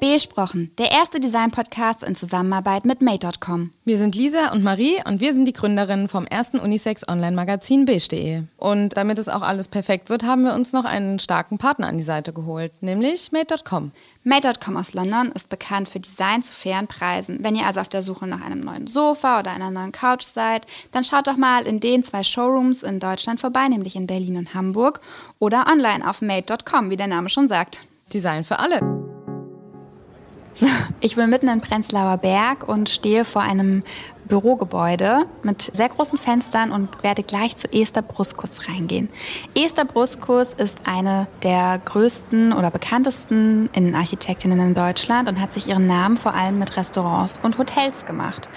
Besprochen, der erste Design-Podcast in Zusammenarbeit mit Made.com. Wir sind Lisa und Marie und wir sind die Gründerinnen vom ersten Unisex-Online-Magazin beige.de. Und damit es auch alles perfekt wird, haben wir uns noch einen starken Partner an die Seite geholt, nämlich Made.com. Made.com aus London ist bekannt für Design zu fairen Preisen. Wenn ihr also auf der Suche nach einem neuen Sofa oder einer neuen Couch seid, dann schaut doch mal in den zwei Showrooms in Deutschland vorbei, nämlich in Berlin und Hamburg oder online auf Made.com, wie der Name schon sagt. Design für alle. So, ich bin mitten in Prenzlauer Berg und stehe vor einem Bürogebäude mit sehr großen Fenstern und werde gleich zu Esther Bruskus reingehen. Esther Bruskus ist eine der größten oder bekanntesten Innenarchitektinnen in Deutschland und hat sich ihren Namen vor allem mit Restaurants und Hotels gemacht.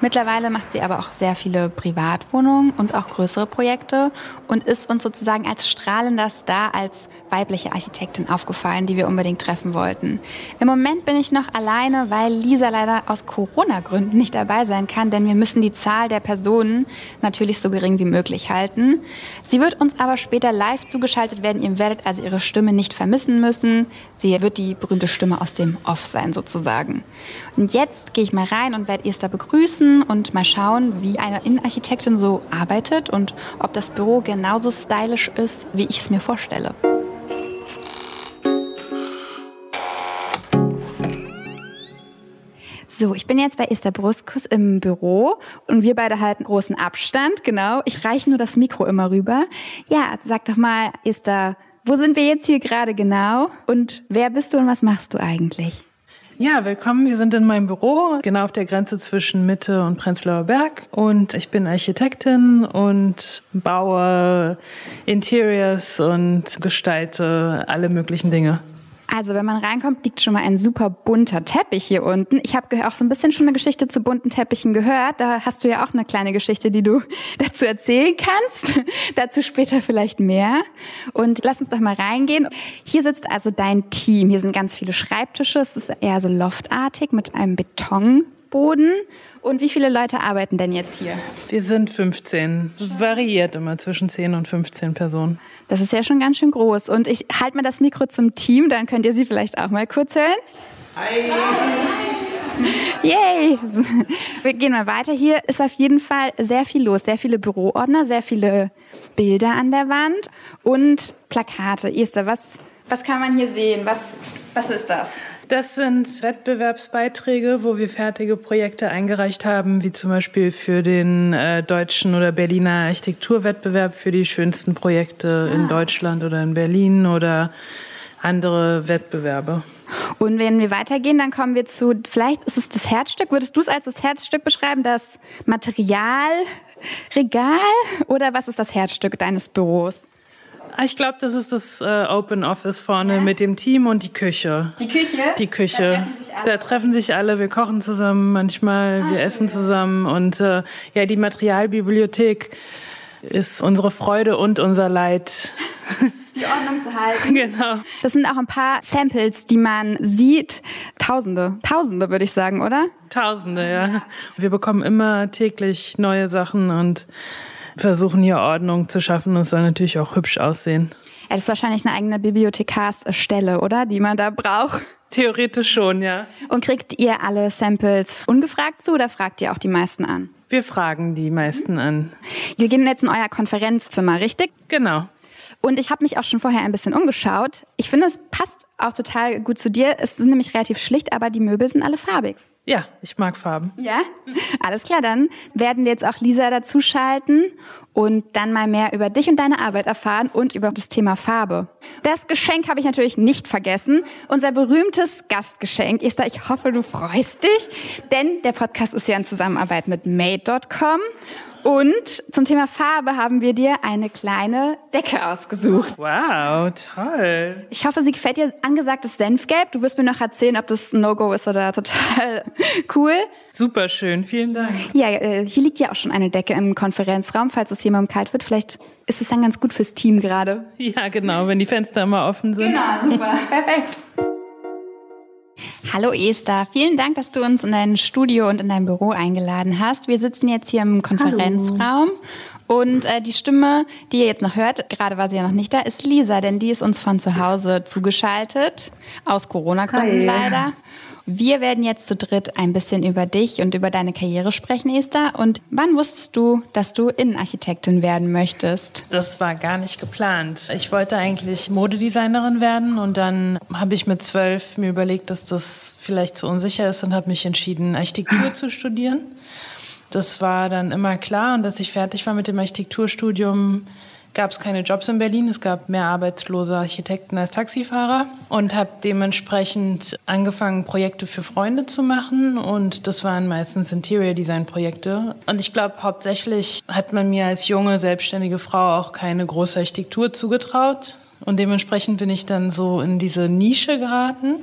Mittlerweile macht sie aber auch sehr viele Privatwohnungen und auch größere Projekte und ist uns sozusagen als strahlender Star als weibliche Architektin aufgefallen, die wir unbedingt treffen wollten. Im Moment bin ich noch alleine, weil Lisa leider aus Corona-Gründen nicht dabei sein kann, denn wir müssen die Zahl der Personen natürlich so gering wie möglich halten. Sie wird uns aber später live zugeschaltet werden. Ihr werdet also ihre Stimme nicht vermissen müssen. Sie wird die berühmte Stimme aus dem Off sein sozusagen. Und jetzt gehe ich mal rein und werde Esther begrüßen und mal schauen, wie eine Innenarchitektin so arbeitet und ob das Büro genauso stylisch ist, wie ich es mir vorstelle. So, ich bin jetzt bei Esther Bruskus im Büro und wir beide halten großen Abstand, genau. Ich reiche nur das Mikro immer rüber. Ja, sag doch mal, Esther, wo sind wir jetzt hier gerade genau und wer bist du und was machst du eigentlich? Ja, willkommen. Wir sind in meinem Büro, genau auf der Grenze zwischen Mitte und Prenzlauer Berg. Und ich bin Architektin und baue Interiors und gestalte alle möglichen Dinge. Also, wenn man reinkommt, liegt schon mal ein super bunter Teppich hier unten. Ich habe auch so ein bisschen schon eine Geschichte zu bunten Teppichen gehört. Da hast du ja auch eine kleine Geschichte, die du dazu erzählen kannst. dazu später vielleicht mehr. Und lass uns doch mal reingehen. Hier sitzt also dein Team. Hier sind ganz viele Schreibtische. Es ist eher so loftartig mit einem Beton Boden. Und wie viele Leute arbeiten denn jetzt hier? Wir sind 15. Variiert immer zwischen 10 und 15 Personen. Das ist ja schon ganz schön groß. Und ich halte mal das Mikro zum Team, dann könnt ihr sie vielleicht auch mal kurz hören. Hi! Yay! Wir gehen mal weiter. Hier ist auf jeden Fall sehr viel los. Sehr viele Büroordner, sehr viele Bilder an der Wand und Plakate. Esther, was, was kann man hier sehen? Was, was ist das? Das sind Wettbewerbsbeiträge, wo wir fertige Projekte eingereicht haben, wie zum Beispiel für den äh, deutschen oder Berliner Architekturwettbewerb für die schönsten Projekte ah. in Deutschland oder in Berlin oder andere Wettbewerbe. Und wenn wir weitergehen, dann kommen wir zu, vielleicht ist es das Herzstück, würdest du es als das Herzstück beschreiben, das Materialregal oder was ist das Herzstück deines Büros? Ah, ich glaube, das ist das äh, Open Office vorne ja. mit dem Team und die Küche. Die Küche? Die Küche. Da treffen sich alle. Da treffen sich alle. Wir kochen zusammen manchmal, ah, wir schön. essen zusammen. Und äh, ja, die Materialbibliothek ist unsere Freude und unser Leid. Die Ordnung zu halten. Genau. Das sind auch ein paar Samples, die man sieht. Tausende. Tausende, würde ich sagen, oder? Tausende, ja. ja. Wir bekommen immer täglich neue Sachen und versuchen hier Ordnung zu schaffen. Es soll natürlich auch hübsch aussehen. Ja, das ist wahrscheinlich eine eigene Bibliothekarsstelle, oder? Die man da braucht. Theoretisch schon, ja. Und kriegt ihr alle Samples ungefragt zu oder fragt ihr auch die meisten an? Wir fragen die meisten an. Wir gehen jetzt in euer Konferenzzimmer, richtig? Genau. Und ich habe mich auch schon vorher ein bisschen umgeschaut. Ich finde, es passt auch total gut zu dir. Es ist nämlich relativ schlicht, aber die Möbel sind alle farbig. Ja, ich mag Farben. Ja? Alles klar, dann werden wir jetzt auch Lisa dazuschalten und dann mal mehr über dich und deine Arbeit erfahren und über das Thema Farbe. Das Geschenk habe ich natürlich nicht vergessen. Unser berühmtes Gastgeschenk. Esther, ich hoffe, du freust dich, denn der Podcast ist ja in Zusammenarbeit mit Made.com und zum Thema Farbe haben wir dir eine kleine Decke ausgesucht. Wow, toll. Ich hoffe, sie gefällt dir angesagtes Senfgelb. Du wirst mir noch erzählen, ob das ein No-Go ist oder total cool. Super schön, vielen Dank. Ja, äh, hier liegt ja auch schon eine Decke im Konferenzraum, falls es jemandem kalt wird. Vielleicht ist es dann ganz gut fürs Team gerade. Ja, genau, wenn die Fenster immer offen sind. Genau, super, perfekt. Hallo Esther, vielen Dank, dass du uns in dein Studio und in dein Büro eingeladen hast. Wir sitzen jetzt hier im Konferenzraum Hallo. Und äh, die Stimme, die ihr jetzt noch hört, gerade war sie ja noch nicht da, ist Lisa, denn die ist uns von zu Hause zugeschaltet, aus Corona-Gründen leider. Wir werden jetzt zu dritt ein bisschen über dich und über deine Karriere sprechen, Esther. Und wann wusstest du, dass du Innenarchitektin werden möchtest? Das war gar nicht geplant. Ich wollte eigentlich Modedesignerin werden und dann habe ich mit zwölf mir überlegt, dass das vielleicht zu unsicher ist und habe mich entschieden, Architektur zu studieren. Das war dann immer klar und als ich fertig war mit dem Architekturstudium, gab es keine Jobs in Berlin. Es gab mehr arbeitslose Architekten als Taxifahrer und habe dementsprechend angefangen, Projekte für Freunde zu machen. Und das waren meistens Interior Design Projekte. Und ich glaube, hauptsächlich hat man mir als junge, selbstständige Frau auch keine große Architektur zugetraut. Und dementsprechend bin ich dann so in diese Nische geraten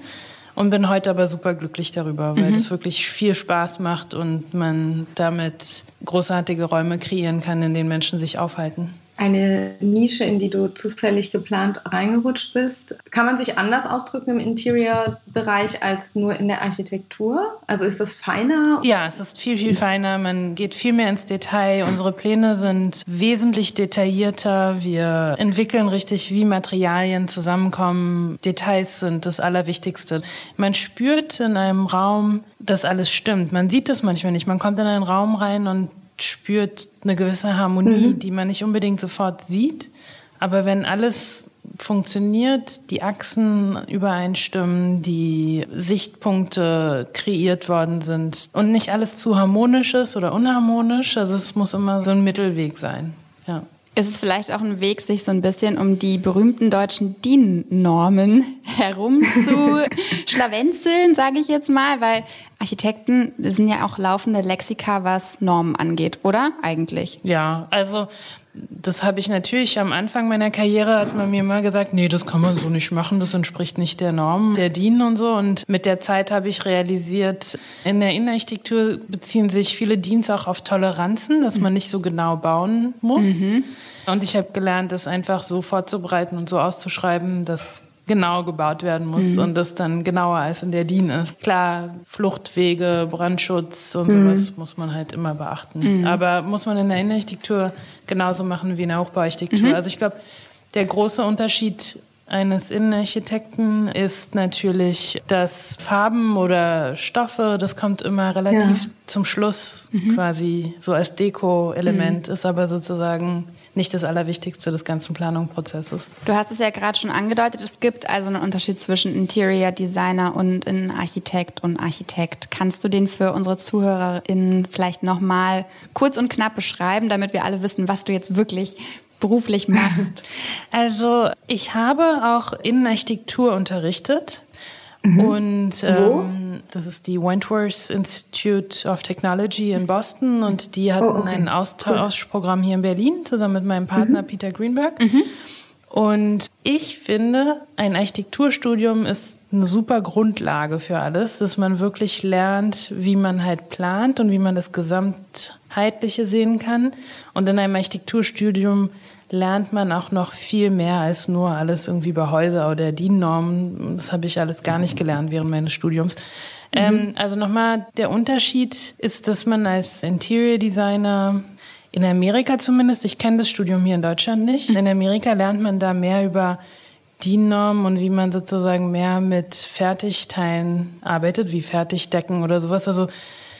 und bin heute aber super glücklich darüber, weil es mhm. wirklich viel Spaß macht und man damit großartige Räume kreieren kann, in denen Menschen sich aufhalten eine Nische, in die du zufällig geplant reingerutscht bist. Kann man sich anders ausdrücken im Interior-Bereich als nur in der Architektur? Also ist das feiner? Ja, es ist viel, viel feiner. Man geht viel mehr ins Detail. Unsere Pläne sind wesentlich detaillierter. Wir entwickeln richtig, wie Materialien zusammenkommen. Details sind das Allerwichtigste. Man spürt in einem Raum, dass alles stimmt. Man sieht das manchmal nicht. Man kommt in einen Raum rein und spürt eine gewisse Harmonie, mhm. die man nicht unbedingt sofort sieht. Aber wenn alles funktioniert, die Achsen übereinstimmen, die Sichtpunkte kreiert worden sind und nicht alles zu harmonisch ist oder unharmonisch, also es muss immer so ein Mittelweg sein. Ist es vielleicht auch ein Weg, sich so ein bisschen um die berühmten deutschen DIN-Normen herum zu schlawenzeln, sage ich jetzt mal, weil Architekten sind ja auch laufende Lexika, was Normen angeht, oder eigentlich? Ja, also das habe ich natürlich am Anfang meiner Karriere hat man mir mal gesagt, nee, das kann man so nicht machen, das entspricht nicht der Norm der DIN und so. Und mit der Zeit habe ich realisiert, in der Innenarchitektur beziehen sich viele DINs auch auf Toleranzen, dass man nicht so genau bauen muss. Mhm. Und ich habe gelernt, das einfach so vorzubereiten und so auszuschreiben, dass genau gebaut werden muss mhm. und das dann genauer als in der DIN ist. Klar, Fluchtwege, Brandschutz und mhm. sowas muss man halt immer beachten. Mhm. Aber muss man in der Innenarchitektur genauso machen wie in der Hochbauarchitektur. Mhm. Also ich glaube, der große Unterschied eines Innenarchitekten ist natürlich, dass Farben oder Stoffe, das kommt immer relativ ja. zum Schluss mhm. quasi so als Deko-Element, mhm. ist aber sozusagen nicht das Allerwichtigste des ganzen Planungsprozesses. Du hast es ja gerade schon angedeutet, es gibt also einen Unterschied zwischen Interior Designer und Architekt und Architekt. Kannst du den für unsere ZuhörerInnen vielleicht nochmal kurz und knapp beschreiben, damit wir alle wissen, was du jetzt wirklich beruflich machst? Also ich habe auch Innenarchitektur unterrichtet. Mhm. Und ähm, das ist die Wentworth Institute of Technology in Boston und die hatten oh, okay. ein Austauschprogramm hier in Berlin zusammen mit meinem Partner mhm. Peter Greenberg. Mhm. Und ich finde, ein Architekturstudium ist eine super Grundlage für alles, dass man wirklich lernt, wie man halt plant und wie man das Gesamtheitliche sehen kann. Und in einem Architekturstudium lernt man auch noch viel mehr als nur alles irgendwie bei Häuser oder DIN-Normen. Das habe ich alles gar nicht gelernt während meines Studiums. Mhm. Ähm, also nochmal, der Unterschied ist, dass man als Interior Designer in Amerika zumindest, ich kenne das Studium hier in Deutschland nicht, in Amerika lernt man da mehr über DIN-Normen und wie man sozusagen mehr mit Fertigteilen arbeitet, wie Fertigdecken oder sowas. Also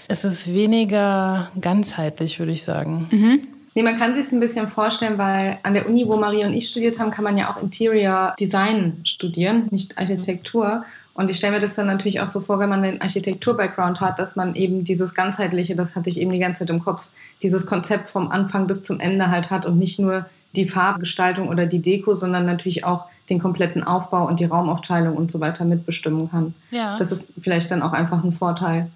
es ist weniger ganzheitlich, würde ich sagen. Mhm. Nee, man kann sich es ein bisschen vorstellen, weil an der Uni, wo Marie und ich studiert haben, kann man ja auch Interior Design studieren, nicht Architektur. Und ich stelle mir das dann natürlich auch so vor, wenn man den Architektur-Background hat, dass man eben dieses ganzheitliche, das hatte ich eben die ganze Zeit im Kopf, dieses Konzept vom Anfang bis zum Ende halt hat und nicht nur die Farbgestaltung oder die Deko, sondern natürlich auch den kompletten Aufbau und die Raumaufteilung und so weiter mitbestimmen kann. Ja. Das ist vielleicht dann auch einfach ein Vorteil,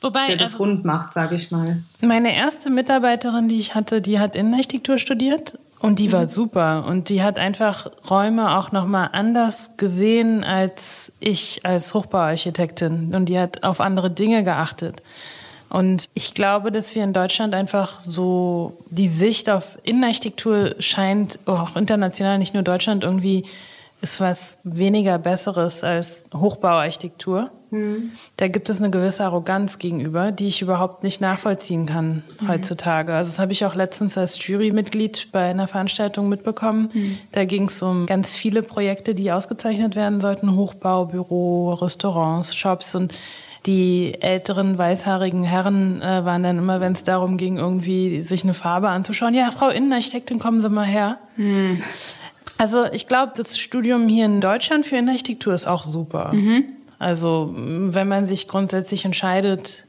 Wobei, der das also, rund macht, sage ich mal. Meine erste Mitarbeiterin, die ich hatte, die hat Innenarchitektur studiert und die mhm. war super und die hat einfach Räume auch noch mal anders gesehen als ich als Hochbauarchitektin und die hat auf andere Dinge geachtet. Und ich glaube, dass wir in Deutschland einfach so die Sicht auf Innenarchitektur scheint auch international, nicht nur Deutschland, irgendwie ist was weniger Besseres als Hochbauarchitektur. Mhm. Da gibt es eine gewisse Arroganz gegenüber, die ich überhaupt nicht nachvollziehen kann mhm. heutzutage. Also das habe ich auch letztens als Jurymitglied bei einer Veranstaltung mitbekommen. Mhm. Da ging es um ganz viele Projekte, die ausgezeichnet werden sollten. Hochbau, Büro, Restaurants, Shops und die älteren weißhaarigen Herren äh, waren dann immer, wenn es darum ging, irgendwie sich eine Farbe anzuschauen, ja, Frau Innenarchitektin, kommen Sie mal her. Mhm. Also ich glaube, das Studium hier in Deutschland für Innenarchitektur ist auch super. Mhm. Also wenn man sich grundsätzlich entscheidet,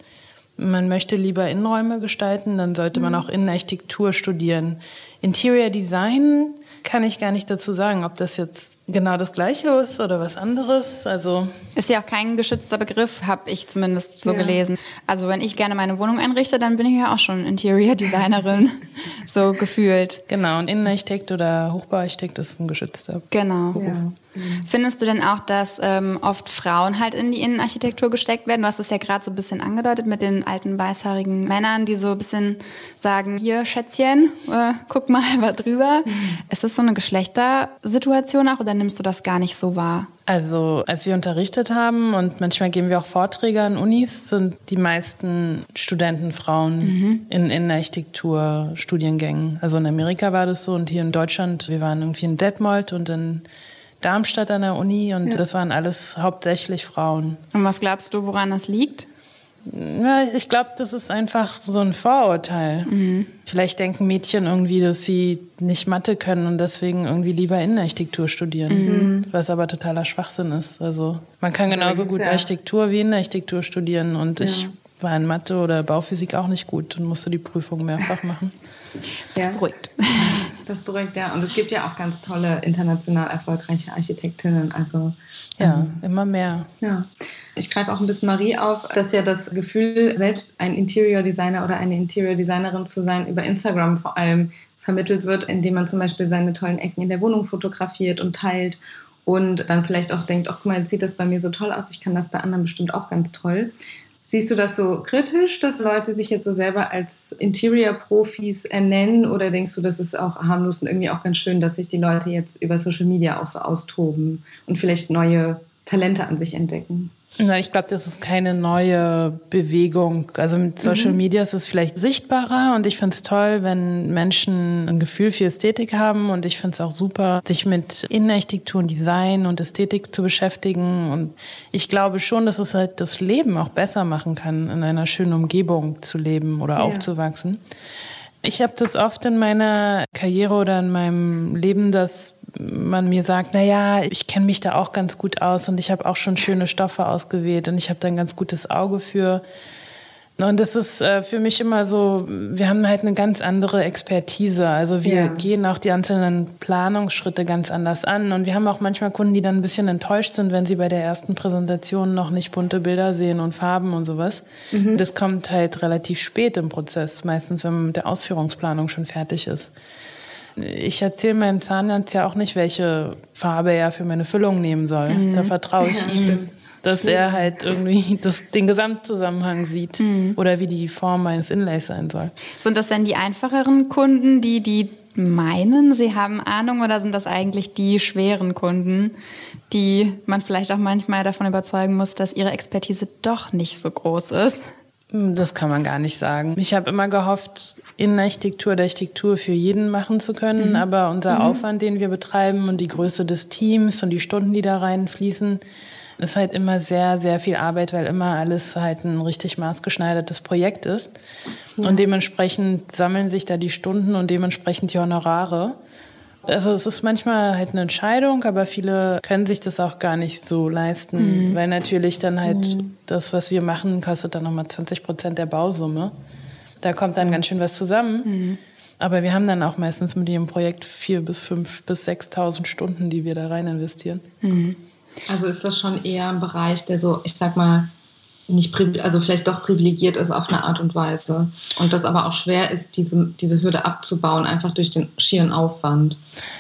man möchte lieber Innenräume gestalten, dann sollte man mhm. auch Innenarchitektur studieren. Interior Design kann ich gar nicht dazu sagen, ob das jetzt genau das Gleiche ist oder was anderes. Also ist ja auch kein geschützter Begriff, habe ich zumindest so ja. gelesen. Also wenn ich gerne meine Wohnung einrichte, dann bin ich ja auch schon Interior Designerin, so gefühlt. Genau, und Innenarchitekt oder Hochbauarchitekt ist ein geschützter genau. Beruf. Ja. Findest du denn auch, dass ähm, oft Frauen halt in die Innenarchitektur gesteckt werden? Du hast es ja gerade so ein bisschen angedeutet mit den alten weißhaarigen Männern, die so ein bisschen sagen, hier Schätzchen, äh, guck mal was drüber. Mhm. Ist das so eine Geschlechtersituation auch oder nimmst du das gar nicht so wahr? Also als wir unterrichtet haben und manchmal geben wir auch Vorträge an Unis, sind die meisten Studenten Frauen mhm. in Innenarchitektur-Studiengängen. Also in Amerika war das so und hier in Deutschland, wir waren irgendwie in Detmold und in Darmstadt an der Uni und ja. das waren alles hauptsächlich Frauen. Und was glaubst du, woran das liegt? Ja, ich glaube, das ist einfach so ein Vorurteil. Mhm. Vielleicht denken Mädchen irgendwie, dass sie nicht Mathe können und deswegen irgendwie lieber Innenarchitektur studieren, mhm. was aber totaler Schwachsinn ist. Also man kann genauso gut ja. Architektur wie Innenarchitektur studieren und ja. ich war in Mathe oder Bauphysik auch nicht gut und musste die Prüfung mehrfach machen. Das ja. beruhigt. Das beruhigt, ja. Und es gibt ja auch ganz tolle international erfolgreiche Architektinnen. Also ja, ähm, immer mehr. Ja. Ich greife auch ein bisschen Marie auf, dass ja das Gefühl, selbst ein Interior Designer oder eine Interior Designerin zu sein, über Instagram vor allem vermittelt wird, indem man zum Beispiel seine tollen Ecken in der Wohnung fotografiert und teilt und dann vielleicht auch denkt, ach guck mal, jetzt sieht das bei mir so toll aus, ich kann das bei anderen bestimmt auch ganz toll. Siehst du das so kritisch, dass Leute sich jetzt so selber als Interior-Profis ernennen oder denkst du, das ist auch harmlos und irgendwie auch ganz schön, dass sich die Leute jetzt über Social Media auch so austoben und vielleicht neue Talente an sich entdecken? Na, ich glaube, das ist keine neue Bewegung. Also mit Social mhm. Media ist es vielleicht sichtbarer und ich finde es toll, wenn Menschen ein Gefühl für Ästhetik haben und ich finde es auch super, sich mit Innenarchitektur und Design und Ästhetik zu beschäftigen und ich glaube schon, dass es halt das Leben auch besser machen kann, in einer schönen Umgebung zu leben oder ja. aufzuwachsen. Ich habe das oft in meiner Karriere oder in meinem Leben, dass man mir sagt, na ja, ich kenne mich da auch ganz gut aus und ich habe auch schon schöne Stoffe ausgewählt und ich habe da ein ganz gutes Auge für. Und das ist äh, für mich immer so, wir haben halt eine ganz andere Expertise. Also wir ja. gehen auch die einzelnen Planungsschritte ganz anders an. Und wir haben auch manchmal Kunden, die dann ein bisschen enttäuscht sind, wenn sie bei der ersten Präsentation noch nicht bunte Bilder sehen und Farben und sowas. Mhm. Das kommt halt relativ spät im Prozess, meistens wenn man mit der Ausführungsplanung schon fertig ist. Ich erzähle meinem Zahnarzt ja auch nicht, welche Farbe er für meine Füllung nehmen soll. Mhm. Da vertraue ich ja, ihm, stimmt. dass er halt irgendwie das, den Gesamtzusammenhang sieht mhm. oder wie die Form meines Inlays sein soll. Sind das denn die einfacheren Kunden, die die meinen, sie haben Ahnung oder sind das eigentlich die schweren Kunden, die man vielleicht auch manchmal davon überzeugen muss, dass ihre Expertise doch nicht so groß ist? Das kann man gar nicht sagen. Ich habe immer gehofft, Innenarchitektur der Architektur für jeden machen zu können, mhm. aber unser mhm. Aufwand, den wir betreiben und die Größe des Teams und die Stunden, die da reinfließen, ist halt immer sehr, sehr viel Arbeit, weil immer alles halt ein richtig maßgeschneidertes Projekt ist. Ja. Und dementsprechend sammeln sich da die Stunden und dementsprechend die Honorare. Also es ist manchmal halt eine Entscheidung, aber viele können sich das auch gar nicht so leisten, mhm. weil natürlich dann halt mhm. das, was wir machen, kostet dann nochmal 20 Prozent der Bausumme. Da kommt dann ganz schön was zusammen. Mhm. Aber wir haben dann auch meistens mit jedem Projekt vier bis fünf bis 6.000 Stunden, die wir da rein investieren. Mhm. Also ist das schon eher ein Bereich, der so, ich sag mal, nicht, also vielleicht doch privilegiert ist auf eine Art und Weise. Und das aber auch schwer ist, diese, diese Hürde abzubauen, einfach durch den schieren Aufwand.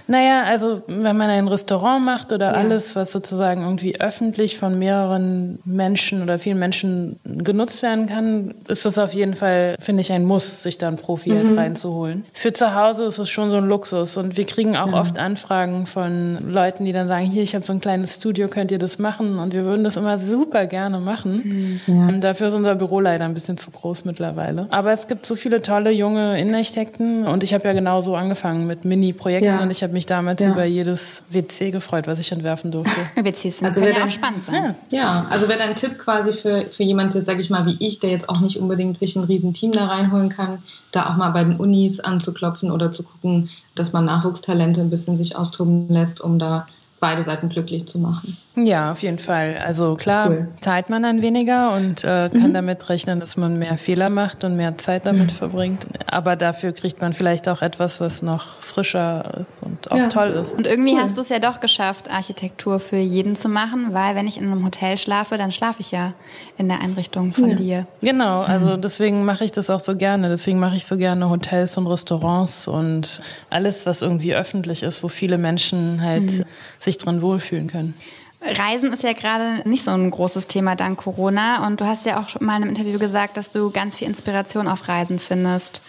Naja, also wenn man ein Restaurant macht oder ja. alles, was sozusagen irgendwie öffentlich von mehreren Menschen oder vielen Menschen genutzt werden kann, ist das auf jeden Fall, finde ich, ein Muss, sich da einen Profi mhm. reinzuholen. Für zu Hause ist es schon so ein Luxus. Und wir kriegen auch ja. oft Anfragen von Leuten, die dann sagen, hier, ich habe so ein kleines Studio, könnt ihr das machen? Und wir würden das immer super gerne machen. Mhm. Ja. Dafür ist unser Büro leider ein bisschen zu groß mittlerweile. Aber es gibt so viele tolle junge Innenarchitekten und ich habe ja genauso angefangen mit Mini-Projekten. Und ich habe mich damals über jedes WC gefreut, was ich entwerfen durfte. WCs sind also ja auch spannend sein. Ja, also wäre dein Tipp quasi für, für jemanden, sage ich mal, wie ich, der jetzt auch nicht unbedingt sich ein Riesenteam da reinholen kann, da auch mal bei den Unis anzuklopfen oder zu gucken, dass man Nachwuchstalente ein bisschen sich austoben lässt, um da beide Seiten glücklich zu machen. Ja, auf jeden Fall. Also klar, cool. zahlt man dann weniger und äh, kann mhm. damit rechnen, dass man mehr Fehler macht und mehr Zeit damit mhm. verbringt. Aber dafür kriegt man vielleicht auch etwas, was noch frischer ist und auch ja. toll ist. Und irgendwie cool. hast du es ja doch geschafft, Architektur für jeden zu machen, weil wenn ich in einem Hotel schlafe, dann schlafe ich ja in der Einrichtung von ja. dir. Genau, also mhm. deswegen mache ich das auch so gerne. Deswegen mache ich so gerne Hotels und Restaurants und alles, was irgendwie öffentlich ist, wo viele Menschen halt mhm. sich drin wohlfühlen können. Reisen ist ja gerade nicht so ein großes Thema dank Corona und du hast ja auch mal in einem Interview gesagt, dass du ganz viel Inspiration auf Reisen findest.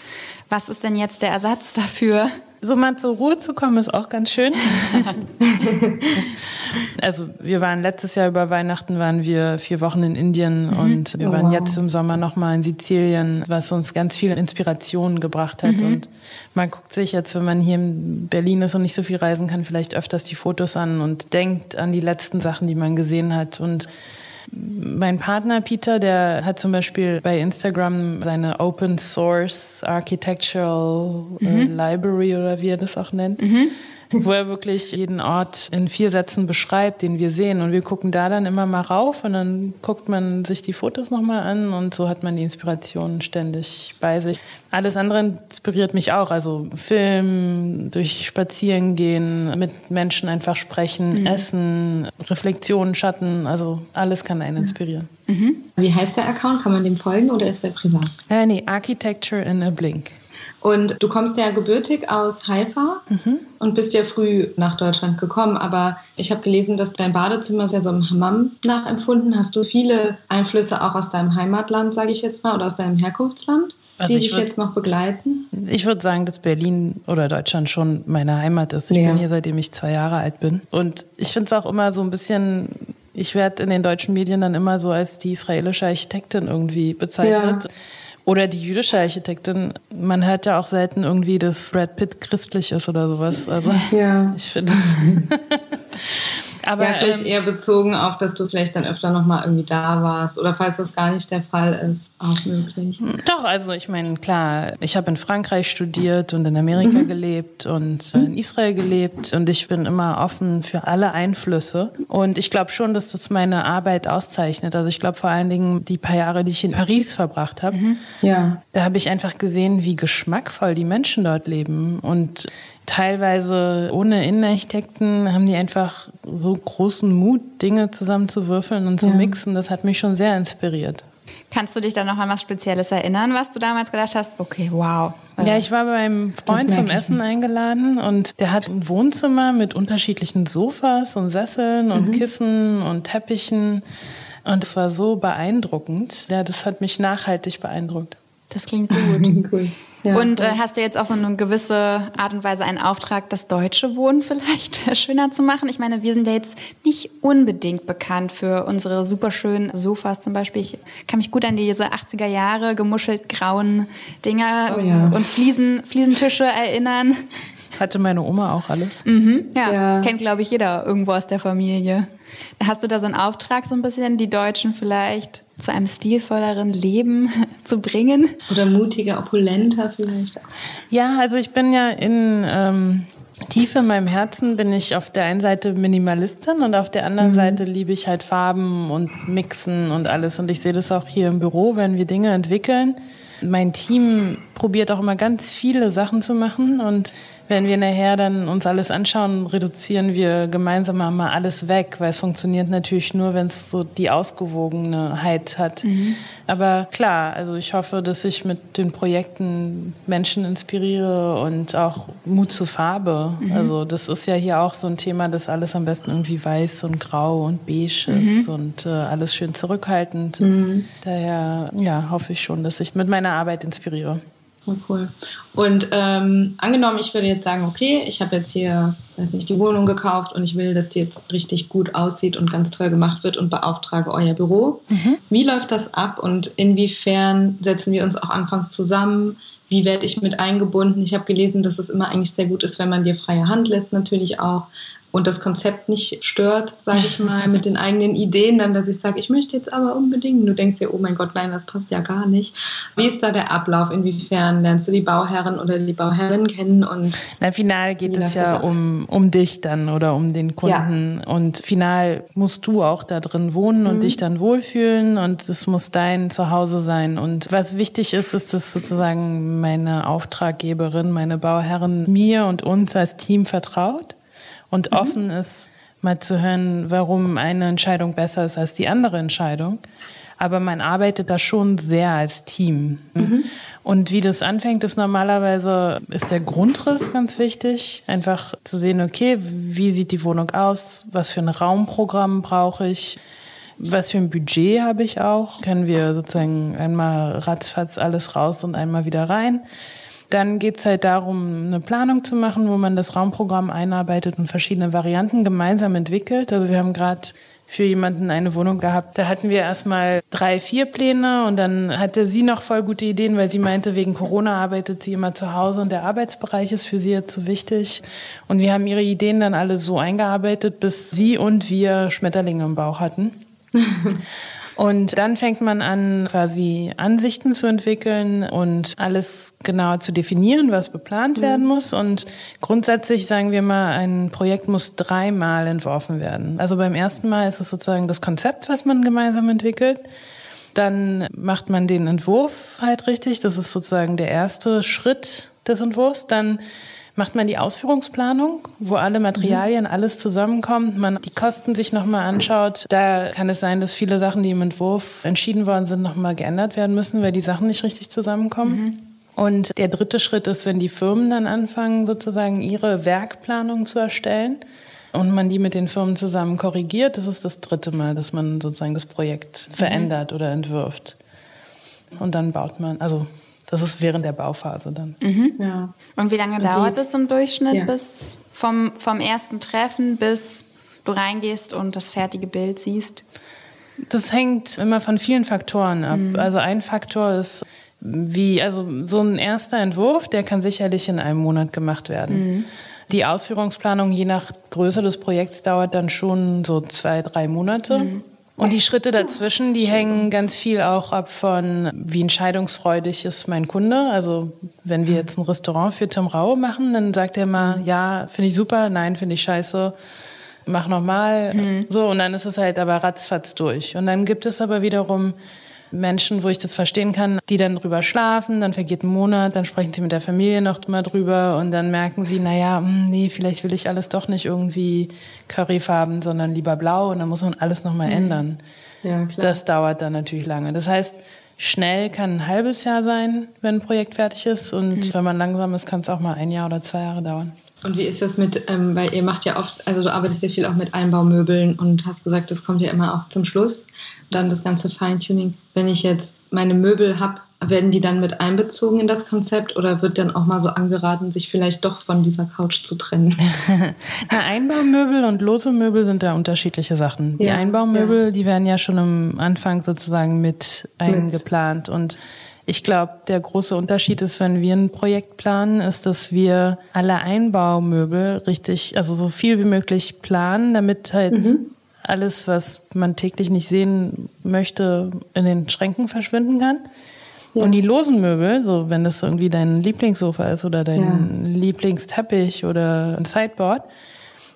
Was ist denn jetzt der Ersatz dafür? So mal zur Ruhe zu kommen, ist auch ganz schön. also wir waren letztes Jahr über Weihnachten waren wir vier Wochen in Indien mhm. und wir oh, waren wow. jetzt im Sommer nochmal in Sizilien, was uns ganz viele Inspirationen gebracht hat. Mhm. Und man guckt sich jetzt, wenn man hier in Berlin ist und nicht so viel reisen kann, vielleicht öfters die Fotos an und denkt an die letzten Sachen, die man gesehen hat und mein Partner Peter, der hat zum Beispiel bei Instagram seine Open Source Architectural äh, mhm. Library oder wie er das auch nennt. Mhm wo er wirklich jeden Ort in vier Sätzen beschreibt, den wir sehen. Und wir gucken da dann immer mal rauf und dann guckt man sich die Fotos nochmal an und so hat man die Inspirationen ständig bei sich. Alles andere inspiriert mich auch. Also Film, durch Spazieren gehen, mit Menschen einfach sprechen, mhm. essen, Reflexionen, Schatten, also alles kann einen inspirieren. Mhm. Wie heißt der Account? Kann man dem folgen oder ist der privat? Äh, nee, Architecture in a Blink. Und du kommst ja gebürtig aus Haifa mhm. und bist ja früh nach Deutschland gekommen. Aber ich habe gelesen, dass dein Badezimmer sehr so einem Hammam nachempfunden. Hast du viele Einflüsse auch aus deinem Heimatland, sage ich jetzt mal, oder aus deinem Herkunftsland? Also die dich würd, jetzt noch begleiten? Ich würde sagen, dass Berlin oder Deutschland schon meine Heimat ist. Ich ja. bin hier, seitdem ich zwei Jahre alt bin. Und ich finde es auch immer so ein bisschen, ich werde in den deutschen Medien dann immer so als die israelische Architektin irgendwie bezeichnet. Ja. Oder die jüdische Architektin. Man hört ja auch selten irgendwie, dass Brad Pitt christlich ist oder sowas. Also ja. ich finde. Aber, ja, vielleicht ähm, eher bezogen auf, dass du vielleicht dann öfter nochmal irgendwie da warst oder falls das gar nicht der Fall ist, auch möglich. Hm, doch, also ich meine, klar, ich habe in Frankreich studiert und in Amerika mhm. gelebt und in Israel gelebt und ich bin immer offen für alle Einflüsse und ich glaube schon, dass das meine Arbeit auszeichnet. Also ich glaube vor allen Dingen die paar Jahre, die ich in Paris verbracht habe, mhm. ja. da habe ich einfach gesehen, wie geschmackvoll die Menschen dort leben und teilweise ohne Innenarchitekten haben die einfach so großen Mut, Dinge zusammenzuwürfeln und zu ja. mixen. Das hat mich schon sehr inspiriert. Kannst du dich dann noch an was Spezielles erinnern, was du damals gedacht hast? Okay, wow. Ja, ich war bei einem Freund zum Essen eingeladen und der hat ein Wohnzimmer mit unterschiedlichen Sofas und Sesseln und mhm. Kissen und Teppichen. Und es war so beeindruckend. Ja, das hat mich nachhaltig beeindruckt. Das klingt gut. cool. Ja, und äh, hast du jetzt auch so eine gewisse Art und Weise einen Auftrag, das deutsche Wohnen vielleicht schöner zu machen? Ich meine, wir sind ja jetzt nicht unbedingt bekannt für unsere superschönen Sofas zum Beispiel. Ich kann mich gut an diese 80er Jahre gemuschelt grauen Dinger oh, ja. und Fliesen, Fliesentische erinnern. Hatte meine Oma auch alles? Mhm, ja, ja, kennt glaube ich jeder irgendwo aus der Familie. Hast du da so einen Auftrag, so ein bisschen die Deutschen vielleicht zu einem stilvolleren Leben zu bringen? Oder mutiger, opulenter vielleicht? Ja, also ich bin ja in ähm, tief in meinem Herzen bin ich auf der einen Seite Minimalistin und auf der anderen mhm. Seite liebe ich halt Farben und Mixen und alles. Und ich sehe das auch hier im Büro, wenn wir Dinge entwickeln. Mein Team probiert auch immer ganz viele Sachen zu machen und wenn wir nachher dann uns alles anschauen, reduzieren wir gemeinsam mal alles weg, weil es funktioniert natürlich nur, wenn es so die Ausgewogenheit hat. Mhm. Aber klar, also ich hoffe, dass ich mit den Projekten Menschen inspiriere und auch Mut zur Farbe. Mhm. Also das ist ja hier auch so ein Thema, dass alles am besten irgendwie weiß und grau und beige ist mhm. und äh, alles schön zurückhaltend. Mhm. Daher ja, hoffe ich schon, dass ich mit meiner Arbeit inspiriere. Oh, cool. Und ähm, angenommen, ich würde jetzt sagen, okay, ich habe jetzt hier, weiß nicht, die Wohnung gekauft und ich will, dass die jetzt richtig gut aussieht und ganz toll gemacht wird und beauftrage euer Büro. Mhm. Wie läuft das ab und inwiefern setzen wir uns auch anfangs zusammen? Wie werde ich mit eingebunden? Ich habe gelesen, dass es immer eigentlich sehr gut ist, wenn man dir freie Hand lässt, natürlich auch und das Konzept nicht stört, sage ich mal, mit den eigenen Ideen, dann, dass ich sage, ich möchte jetzt aber unbedingt. Du denkst ja, oh mein Gott, nein, das passt ja gar nicht. Wie ist da der Ablauf? Inwiefern lernst du die Bauherren oder die Bauherrin kennen? Und Na, final geht es ja um, um dich dann oder um den Kunden. Ja. Und final musst du auch da drin wohnen und mhm. dich dann wohlfühlen und es muss dein Zuhause sein. Und was wichtig ist, ist, dass sozusagen meine Auftraggeberin, meine Bauherrin mir und uns als Team vertraut und mhm. offen ist, mal zu hören, warum eine Entscheidung besser ist als die andere Entscheidung. Aber man arbeitet da schon sehr als Team. Mhm. Und wie das anfängt, ist normalerweise, ist der Grundriss ganz wichtig. Einfach zu sehen, okay, wie sieht die Wohnung aus? Was für ein Raumprogramm brauche ich? Was für ein Budget habe ich auch? Können wir sozusagen einmal ratzfatz alles raus und einmal wieder rein? Dann geht es halt darum, eine Planung zu machen, wo man das Raumprogramm einarbeitet und verschiedene Varianten gemeinsam entwickelt. Also wir haben gerade für jemanden eine Wohnung gehabt. Da hatten wir erstmal drei, vier Pläne und dann hatte sie noch voll gute Ideen, weil sie meinte, wegen Corona arbeitet sie immer zu Hause und der Arbeitsbereich ist für sie jetzt so wichtig. Und wir haben ihre Ideen dann alle so eingearbeitet, bis sie und wir Schmetterlinge im Bauch hatten. Und dann fängt man an, quasi Ansichten zu entwickeln und alles genauer zu definieren, was beplant mhm. werden muss. Und grundsätzlich sagen wir mal, ein Projekt muss dreimal entworfen werden. Also beim ersten Mal ist es sozusagen das Konzept, was man gemeinsam entwickelt. Dann macht man den Entwurf halt richtig. Das ist sozusagen der erste Schritt des Entwurfs. Dann macht man die Ausführungsplanung, wo alle Materialien, mhm. alles zusammenkommt, man die Kosten sich nochmal anschaut. Da kann es sein, dass viele Sachen, die im Entwurf entschieden worden sind, nochmal geändert werden müssen, weil die Sachen nicht richtig zusammenkommen. Mhm. Und der dritte Schritt ist, wenn die Firmen dann anfangen, sozusagen ihre Werkplanung zu erstellen und man die mit den Firmen zusammen korrigiert. Das ist das dritte Mal, dass man sozusagen das Projekt mhm. verändert oder entwirft. Und dann baut man, also das ist während der Bauphase dann. Mhm. Ja. Und wie lange und dauert es im Durchschnitt ja. bis vom, vom ersten Treffen bis du reingehst und das fertige Bild siehst? Das hängt immer von vielen Faktoren ab. Mhm. Also ein Faktor ist, wie, also so ein erster Entwurf, der kann sicherlich in einem Monat gemacht werden. Mhm. Die Ausführungsplanung je nach Größe des Projekts dauert dann schon so zwei, drei Monate. Mhm. Und die Schritte dazwischen, die hängen ganz viel auch ab von, wie entscheidungsfreudig ist mein Kunde. Also wenn wir jetzt ein Restaurant für Tim Rau machen, dann sagt er mal, ja, finde ich super, nein, finde ich scheiße, mach nochmal. Mhm. So, und dann ist es halt aber ratzfatz durch. Und dann gibt es aber wiederum Menschen, wo ich das verstehen kann, die dann drüber schlafen, dann vergeht ein Monat, dann sprechen sie mit der Familie noch mal drüber und dann merken sie, naja, hm, nee, vielleicht will ich alles doch nicht irgendwie curryfarben, sondern lieber blau und dann muss man alles nochmal mhm. ändern. Ja, klar. Das dauert dann natürlich lange. Das heißt, schnell kann ein halbes Jahr sein, wenn ein Projekt fertig ist und mhm. wenn man langsam ist, kann es auch mal ein Jahr oder zwei Jahre dauern. Und wie ist das mit, ähm, weil ihr macht ja oft, also du arbeitest ja viel auch mit Einbaumöbeln und hast gesagt, das kommt ja immer auch zum Schluss. Dann das ganze Feintuning. Wenn ich jetzt meine Möbel habe, werden die dann mit einbezogen in das Konzept oder wird dann auch mal so angeraten, sich vielleicht doch von dieser Couch zu trennen? Na, Einbaumöbel und lose Möbel sind da unterschiedliche Sachen. Die Einbaumöbel, ja. die werden ja schon am Anfang sozusagen mit eingeplant mit. und ich glaube, der große Unterschied ist, wenn wir ein Projekt planen, ist, dass wir alle Einbaumöbel richtig, also so viel wie möglich planen, damit halt mhm. alles, was man täglich nicht sehen möchte, in den Schränken verschwinden kann. Ja. Und die losen Möbel, so wenn das irgendwie dein Lieblingssofa ist oder dein ja. Lieblingsteppich oder ein Sideboard,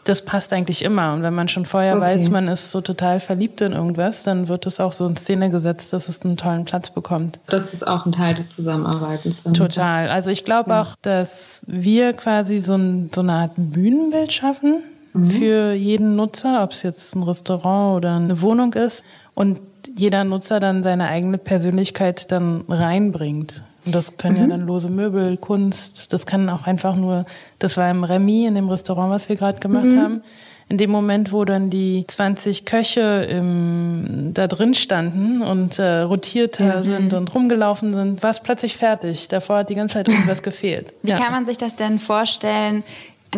das passt eigentlich immer. Und wenn man schon vorher okay. weiß, man ist so total verliebt in irgendwas, dann wird es auch so in Szene gesetzt, dass es einen tollen Platz bekommt. Das ist auch ein Teil des Zusammenarbeitens. Total. Also ich glaube ja. auch, dass wir quasi so, ein, so eine Art Bühnenbild schaffen mhm. für jeden Nutzer, ob es jetzt ein Restaurant oder eine Wohnung ist. Und jeder Nutzer dann seine eigene Persönlichkeit dann reinbringt. Und das können mhm. ja dann lose Möbel, Kunst, das kann auch einfach nur, das war im Remy, in dem Restaurant, was wir gerade gemacht mhm. haben. In dem Moment, wo dann die 20 Köche im, da drin standen und äh, rotiert mhm. sind und rumgelaufen sind, war es plötzlich fertig. Davor hat die ganze Zeit irgendwas gefehlt. Wie ja. kann man sich das denn vorstellen?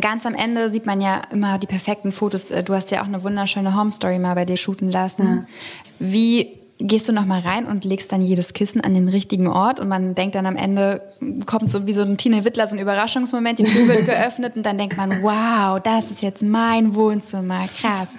Ganz am Ende sieht man ja immer die perfekten Fotos. Du hast ja auch eine wunderschöne Home Story mal bei dir shooten lassen. Wie gehst du noch mal rein und legst dann jedes Kissen an den richtigen Ort und man denkt dann am Ende kommt so wie so ein Tine Wittler so ein Überraschungsmoment, die Tür wird geöffnet und dann denkt man, wow, das ist jetzt mein Wohnzimmer, krass.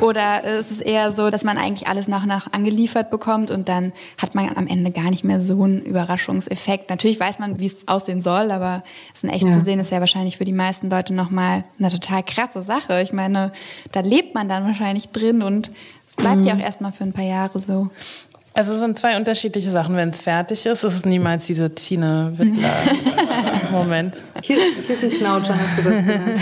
Oder ist es eher so, dass man eigentlich alles nach und nach angeliefert bekommt und dann hat man am Ende gar nicht mehr so einen Überraschungseffekt. Natürlich weiß man, wie es aussehen soll, aber es in echt ja. zu sehen ist ja wahrscheinlich für die meisten Leute noch mal eine total krasse Sache. Ich meine, da lebt man dann wahrscheinlich drin und es bleibt mhm. ja auch erstmal für ein paar Jahre so. Also es sind zwei unterschiedliche Sachen. Wenn es fertig ist, ist es niemals dieser Tine Wittler-Moment. Kissenknautscher hast du das genannt.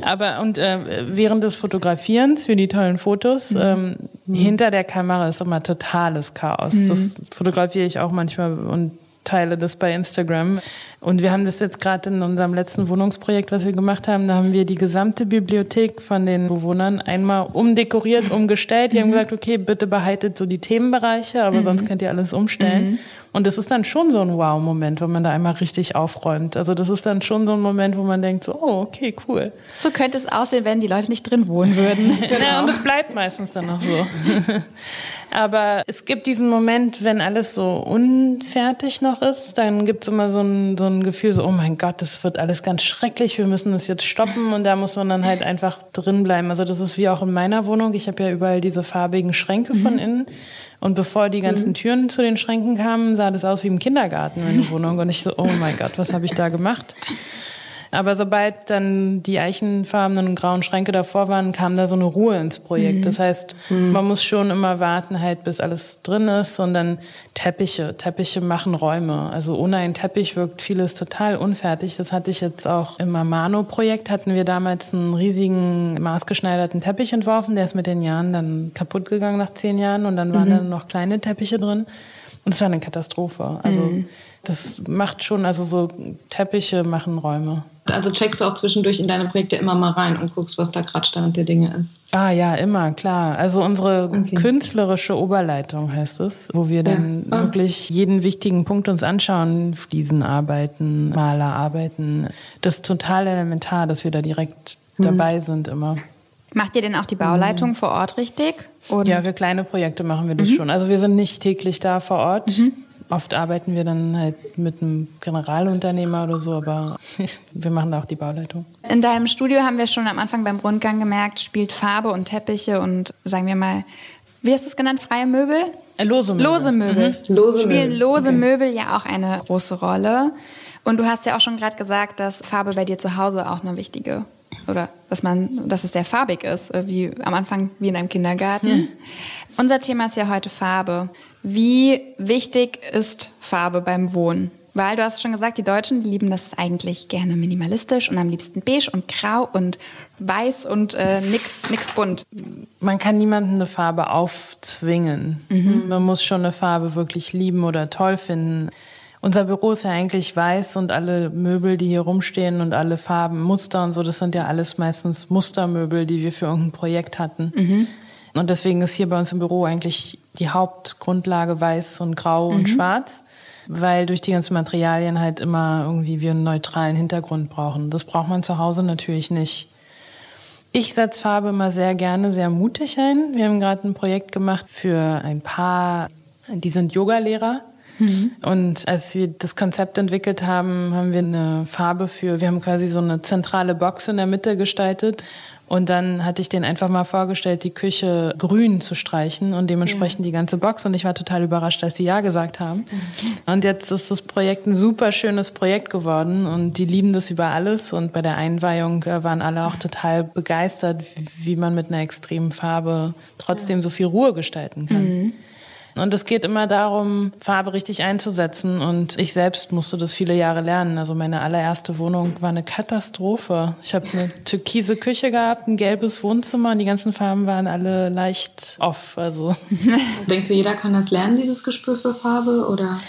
Aber und äh, während des Fotografierens für die tollen Fotos, mhm. Ähm, mhm. hinter der Kamera ist immer totales Chaos. Mhm. Das fotografiere ich auch manchmal und teile das bei Instagram. Und wir haben das jetzt gerade in unserem letzten Wohnungsprojekt, was wir gemacht haben, da haben wir die gesamte Bibliothek von den Bewohnern einmal umdekoriert, umgestellt. Die haben mhm. gesagt, okay, bitte behaltet so die Themenbereiche, aber mhm. sonst könnt ihr alles umstellen. Mhm. Und das ist dann schon so ein Wow-Moment, wenn man da einmal richtig aufräumt. Also das ist dann schon so ein Moment, wo man denkt, so, oh, okay, cool. So könnte es aussehen, wenn die Leute nicht drin wohnen würden. genau. Ja, und es bleibt meistens dann noch so. Aber es gibt diesen Moment, wenn alles so unfertig noch ist, dann gibt es immer so ein, so ein Gefühl, so, oh mein Gott, das wird alles ganz schrecklich, wir müssen das jetzt stoppen und da muss man dann halt einfach drin bleiben. Also das ist wie auch in meiner Wohnung. Ich habe ja überall diese farbigen Schränke mhm. von innen. Und bevor die ganzen mhm. Türen zu den Schränken kamen, sah das aus wie im Kindergarten, meine Wohnung. Und ich so, oh mein Gott, was habe ich da gemacht? Aber sobald dann die eichenfarbenen und grauen Schränke davor waren, kam da so eine Ruhe ins Projekt. Mhm. Das heißt, mhm. man muss schon immer warten, halt, bis alles drin ist und dann Teppiche. Teppiche machen Räume. Also ohne einen Teppich wirkt vieles total unfertig. Das hatte ich jetzt auch im Amano-Projekt, hatten wir damals einen riesigen maßgeschneiderten Teppich entworfen. Der ist mit den Jahren dann kaputt gegangen nach zehn Jahren und dann waren mhm. dann noch kleine Teppiche drin. Und es war eine Katastrophe. Also mhm. Das macht schon, also so Teppiche machen Räume. Also checkst du auch zwischendurch in deine Projekte immer mal rein und guckst, was da gerade Stand der Dinge ist. Ah ja, immer, klar. Also unsere okay. künstlerische Oberleitung heißt es, wo wir dann ja. oh. wirklich jeden wichtigen Punkt uns anschauen, Fliesen arbeiten, Maler arbeiten. Das ist total elementar, dass wir da direkt mhm. dabei sind immer. Macht ihr denn auch die Bauleitung mhm. vor Ort richtig? Und ja, für kleine Projekte machen wir das mhm. schon. Also wir sind nicht täglich da vor Ort. Mhm. Oft arbeiten wir dann halt mit einem Generalunternehmer oder so, aber wir machen da auch die Bauleitung. In deinem Studio haben wir schon am Anfang beim Rundgang gemerkt, spielt Farbe und Teppiche und sagen wir mal, wie hast du es genannt, freie Möbel? Äh, lose Möbel. Lose Möbel. Mhm. Lose Spielen Möbel. lose okay. Möbel ja auch eine große Rolle. Und du hast ja auch schon gerade gesagt, dass Farbe bei dir zu Hause auch eine wichtige oder dass man, dass es sehr farbig ist, äh, wie am Anfang wie in einem Kindergarten. Mhm. Unser Thema ist ja heute Farbe. Wie wichtig ist Farbe beim Wohnen? Weil du hast schon gesagt, die Deutschen die lieben das eigentlich gerne minimalistisch und am liebsten beige und grau und weiß und äh, nix, nix bunt. Man kann niemandem eine Farbe aufzwingen. Mhm. Man muss schon eine Farbe wirklich lieben oder toll finden. Unser Büro ist ja eigentlich weiß und alle Möbel, die hier rumstehen und alle Farben, Muster und so, das sind ja alles meistens Mustermöbel, die wir für irgendein Projekt hatten. Mhm. Und deswegen ist hier bei uns im Büro eigentlich die Hauptgrundlage weiß und grau mhm. und schwarz, weil durch die ganzen Materialien halt immer irgendwie wir einen neutralen Hintergrund brauchen. Das braucht man zu Hause natürlich nicht. Ich setze Farbe immer sehr gerne, sehr mutig ein. Wir haben gerade ein Projekt gemacht für ein Paar, die sind Yogalehrer Mhm. Und als wir das Konzept entwickelt haben, haben wir eine Farbe für, wir haben quasi so eine zentrale Box in der Mitte gestaltet, Und dann hatte ich den einfach mal vorgestellt, die Küche grün zu streichen und dementsprechend ja. die ganze Box. Und ich war total überrascht, als sie Ja gesagt haben. Mhm. Und jetzt ist das Projekt ein super schönes Projekt geworden und die lieben das über alles. Und bei der Einweihung äh, waren alle auch total begeistert, wie man mit einer extremen Farbe trotzdem so viel Ruhe gestalten kann. Mhm. Und es geht immer darum, Farbe richtig einzusetzen. Und ich selbst musste das viele Jahre lernen. Also meine allererste Wohnung war eine Katastrophe. Ich habe eine türkise Küche gehabt, ein gelbes Wohnzimmer und die ganzen Farben waren alle leicht off. Also. Denkst du, jeder kann das lernen, dieses Gespür für Farbe? Oder?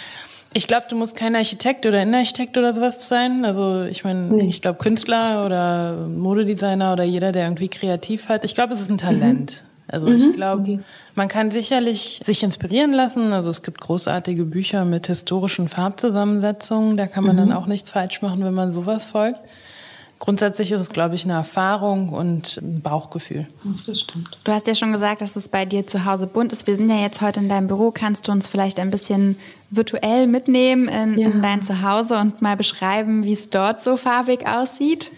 Ich glaube, du musst kein Architekt oder Innenarchitekt oder sowas sein. Also ich meine, nee. ich glaube Künstler oder Modedesigner oder jeder, der irgendwie kreativ hat. Ich glaube, es ist ein Talent. Mhm. Also mhm. ich glaube, okay. man kann sicherlich sich inspirieren lassen. Also es gibt großartige Bücher mit historischen Farbzusammensetzungen. Da kann man mhm. dann auch nichts falsch machen, wenn man sowas folgt. Grundsätzlich ist es, glaube ich, eine Erfahrung und ein Bauchgefühl. Das stimmt. Du hast ja schon gesagt, dass es bei dir zu Hause bunt ist. Wir sind ja jetzt heute in deinem Büro. Kannst du uns vielleicht ein bisschen virtuell mitnehmen in, ja. in dein Zuhause und mal beschreiben, wie es dort so farbig aussieht?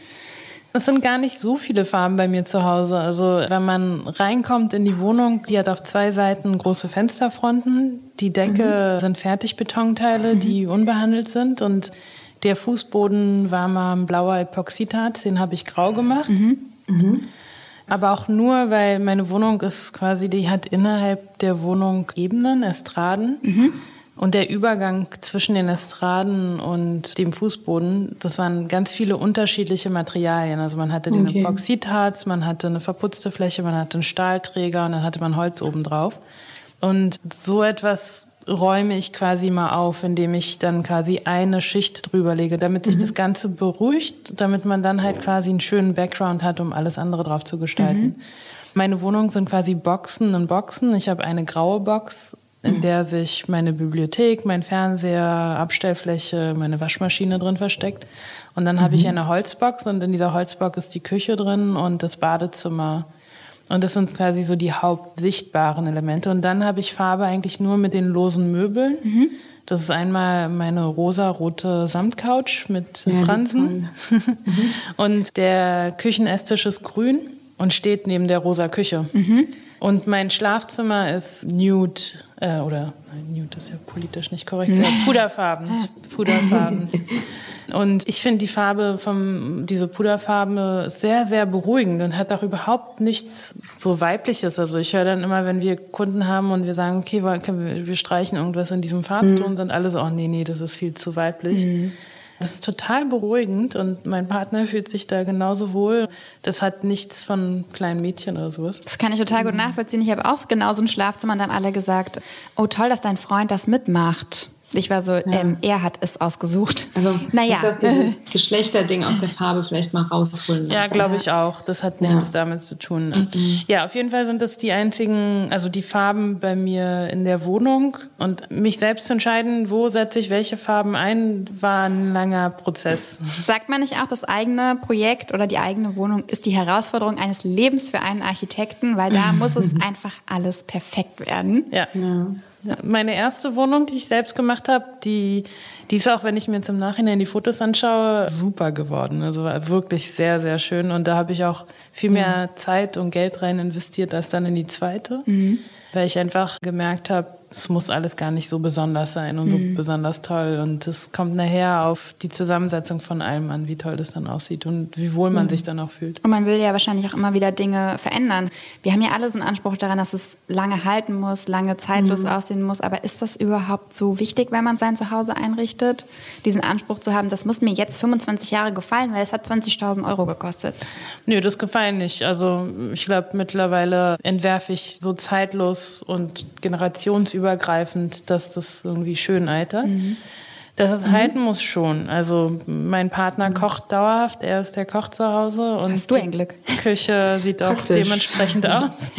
Es sind gar nicht so viele Farben bei mir zu Hause. Also wenn man reinkommt in die Wohnung, die hat auf zwei Seiten große Fensterfronten. Die Decke mhm. sind Fertigbetonteile, mhm. die unbehandelt sind. Und der Fußboden war mal ein blauer Epoxidharz, den habe ich grau gemacht. Mhm. Mhm. Aber auch nur, weil meine Wohnung ist quasi, die hat innerhalb der Wohnung Ebenen, Estraden. Und der Übergang zwischen den Estraden und dem Fußboden, das waren ganz viele unterschiedliche Materialien. Also man hatte den okay. Epoxidharz, man hatte eine verputzte Fläche, man hatte einen Stahlträger und dann hatte man Holz obendrauf. Und so etwas räume ich quasi mal auf, indem ich dann quasi eine Schicht drüber lege, damit sich mhm. das Ganze beruhigt, damit man dann halt quasi einen schönen Background hat, um alles andere drauf zu gestalten. Mhm. Meine Wohnungen sind quasi Boxen und Boxen. Ich habe eine graue Box in mhm. der sich meine Bibliothek, mein Fernseher, Abstellfläche, meine Waschmaschine drin versteckt. Und dann mhm. habe ich mhm. eine Holzbox und in dieser Holzbox ist die Küche drin und das Badezimmer. Und das sind quasi so die hauptsichtbaren Elemente. Und dann habe ich Farbe eigentlich nur mit den losen Möbeln. Mhm. Das ist einmal meine rosa-rote Samtcouch mit ja, Fransen. mhm. Und der Küchenesstisch ist grün und steht neben der rosa Küche. Und mein Schlafzimmer ist nude, äh, oder nein, nude ist ja politisch nicht korrekt, puderfarben. puderfarben. Und ich finde die Farbe vom, diese Puderfarbe sehr, sehr beruhigend und hat auch überhaupt nichts so Weibliches. Also ich höre dann immer, wenn wir Kunden haben und wir sagen, okay, wir, wir streichen irgendwas in diesem Farbton, mhm. sind alle so, oh nee, nee, das ist viel zu weiblich. Mhm. Das ist total beruhigend und mein Partner fühlt sich da genauso wohl. Das hat nichts von kleinen Mädchen oder sowas. Das kann ich total gut nachvollziehen. Ich habe auch genau so ein Schlafzimmer und haben alle gesagt, oh toll, dass dein Freund das mitmacht. Ich war so, ja. ähm, er hat es ausgesucht. Also, naja. Dieses Geschlechterding aus der Farbe vielleicht mal rausholen. Ja, glaube ich auch. Das hat nichts ja. damit zu tun. Mhm. Ja, auf jeden Fall sind das die einzigen, also die Farben bei mir in der Wohnung. Und mich selbst zu entscheiden, wo setze ich welche Farben ein, war ein langer Prozess. Sagt man nicht auch, das eigene Projekt oder die eigene Wohnung ist die Herausforderung eines Lebens für einen Architekten, weil da muss es einfach alles perfekt werden. ja. ja. Meine erste Wohnung, die ich selbst gemacht habe, die, die ist auch, wenn ich mir jetzt im Nachhinein die Fotos anschaue, super geworden. Also war wirklich sehr, sehr schön. Und da habe ich auch viel mehr Zeit und Geld rein investiert als dann in die zweite, mhm. weil ich einfach gemerkt habe, es muss alles gar nicht so besonders sein und so mhm. besonders toll. Und es kommt nachher auf die Zusammensetzung von allem an, wie toll das dann aussieht und wie wohl man mhm. sich dann auch fühlt. Und man will ja wahrscheinlich auch immer wieder Dinge verändern. Wir haben ja alle so einen Anspruch daran, dass es lange halten muss, lange zeitlos mhm. aussehen muss. Aber ist das überhaupt so wichtig, wenn man sein Zuhause einrichtet? Diesen Anspruch zu haben, das muss mir jetzt 25 Jahre gefallen, weil es hat 20.000 Euro gekostet. Nö, das gefallen nicht. Also ich glaube, mittlerweile entwerfe ich so zeitlos und generationsübergreifend übergreifend, dass das irgendwie schön altert. Mhm. Dass es mhm. halten muss schon. Also mein Partner mhm. kocht dauerhaft, er ist der Koch zu Hause und Hast du ein Glück. die Küche sieht auch dementsprechend aus.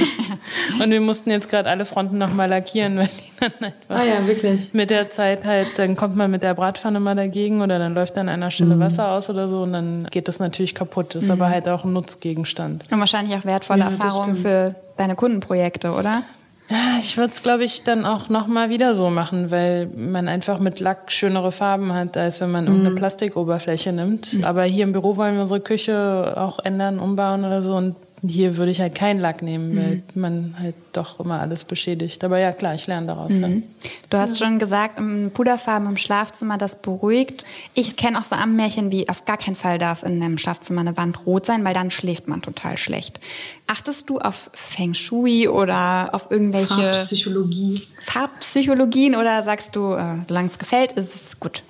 und wir mussten jetzt gerade alle Fronten nochmal lackieren, weil die dann einfach ah ja, wirklich. mit der Zeit halt, dann kommt man mit der Bratpfanne mal dagegen oder dann läuft an einer Stelle mhm. Wasser aus oder so und dann geht das natürlich kaputt. Ist mhm. aber halt auch ein Nutzgegenstand. Und wahrscheinlich auch wertvolle ja, Erfahrungen für deine Kundenprojekte, oder? Ja, ich würde es, glaube ich, dann auch nochmal wieder so machen, weil man einfach mit Lack schönere Farben hat, als wenn man mhm. irgendeine Plastikoberfläche nimmt. Mhm. Aber hier im Büro wollen wir unsere Küche auch ändern, umbauen oder so. Und hier würde ich halt keinen Lack nehmen, weil mhm. man halt doch immer alles beschädigt. Aber ja, klar, ich lerne daraus. Mhm. Ja. Du hast schon gesagt, Puderfarben im Schlafzimmer, das beruhigt. Ich kenne auch so Ammenmärchen wie, auf gar keinen Fall darf in einem Schlafzimmer eine Wand rot sein, weil dann schläft man total schlecht. Achtest du auf Feng Shui oder auf irgendwelche... Farbpsychologie. Farbpsychologien oder sagst du, äh, solange es gefällt, ist es gut?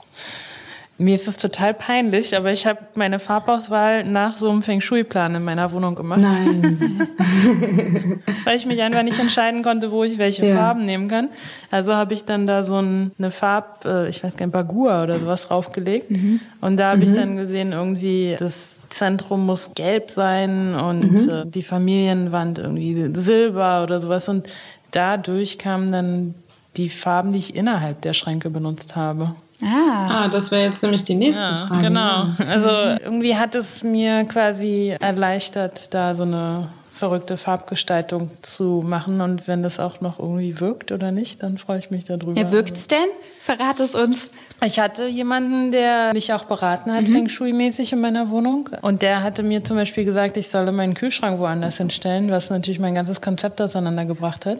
Mir ist es total peinlich, aber ich habe meine Farbauswahl nach so einem Feng Shui-Plan in meiner Wohnung gemacht. Nein. Weil ich mich einfach nicht entscheiden konnte, wo ich welche ja. Farben nehmen kann. Also habe ich dann da so eine Farb, äh, ich weiß gar nicht, Bagua oder sowas draufgelegt. Mhm. Und da habe mhm. ich dann gesehen, irgendwie das Zentrum muss gelb sein und mhm. Äh, die Familienwand irgendwie silber oder sowas. Und dadurch kamen dann die Farben, die ich innerhalb der Schränke benutzt habe. Ah, ah das wäre jetzt nämlich die nächste ja, Frage. Genau. Also irgendwie hat es mir quasi erleichtert, da so eine verrückte Farbgestaltung zu machen. Und wenn das auch noch irgendwie wirkt oder nicht, dann freue ich mich darüber. Ja, wirkt es denn? Verrat es uns. Ich hatte jemanden, der mich auch beraten hat, mhm. Feng Shui-mäßig in meiner Wohnung. Und der hatte mir zum Beispiel gesagt, ich solle meinen Kühlschrank woanders hinstellen, was natürlich mein ganzes Konzept auseinandergebracht hat.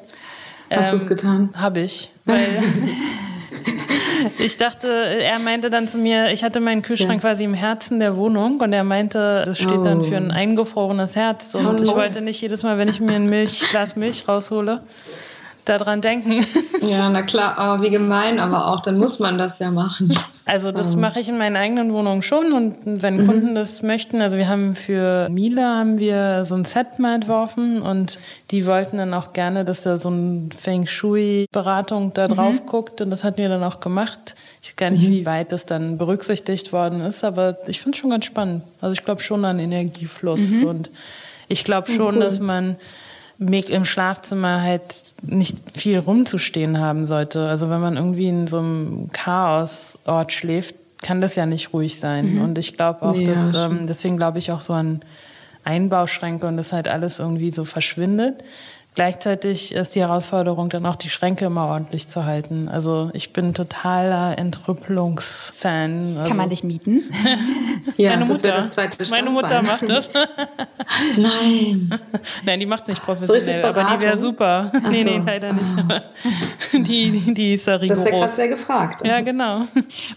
Hast ähm, du es getan? Habe ich. Weil ich dachte, er meinte dann zu mir, ich hatte meinen Kühlschrank ja. quasi im Herzen der Wohnung und er meinte, das steht oh. dann für ein oh. eingefrorenes Herz. Und Hallo. ich wollte nicht jedes Mal, wenn ich mir ein Milch, Glas Milch raushole, daran denken. Ja, na klar, oh, wie gemein, aber auch, dann muss man das ja machen. Also das ähm. mache ich in meinen eigenen Wohnungen schon und wenn mhm. Kunden das möchten, also wir haben für Miele haben wir so ein Set mal entworfen und die wollten dann auch gerne, dass da so ein Feng Shui Beratung da mhm. drauf mhm. guckt und das hatten wir dann auch gemacht. Ich weiß gar nicht, mhm. wie weit das dann berücksichtigt worden ist, aber ich finde es schon ganz spannend. Also ich glaube schon an Energiefluss mhm. und ich glaube schon, cool. dass man im Schlafzimmer halt nicht viel rumzustehen haben sollte. Also wenn man irgendwie in so einem Chaosort schläft, kann das ja nicht ruhig sein. Mhm. Und ich glaube auch, nee, dass, ähm, deswegen glaube ich auch so an Einbauschränke und das halt alles irgendwie so verschwindet. Gleichzeitig ist die Herausforderung dann auch, die Schränke immer ordentlich zu halten. Also ich bin totaler Entrüppelungsfan. Also Kann man dich mieten? ja, Meine Mutter, das das Meine Mutter macht das. Nein. Nein, die macht es nicht professionell, so aber die wäre super. Ach nee, nee, leider nicht. Ah. die, die ist da rigoros. Das ist ja gerade sehr gefragt. Ja, genau.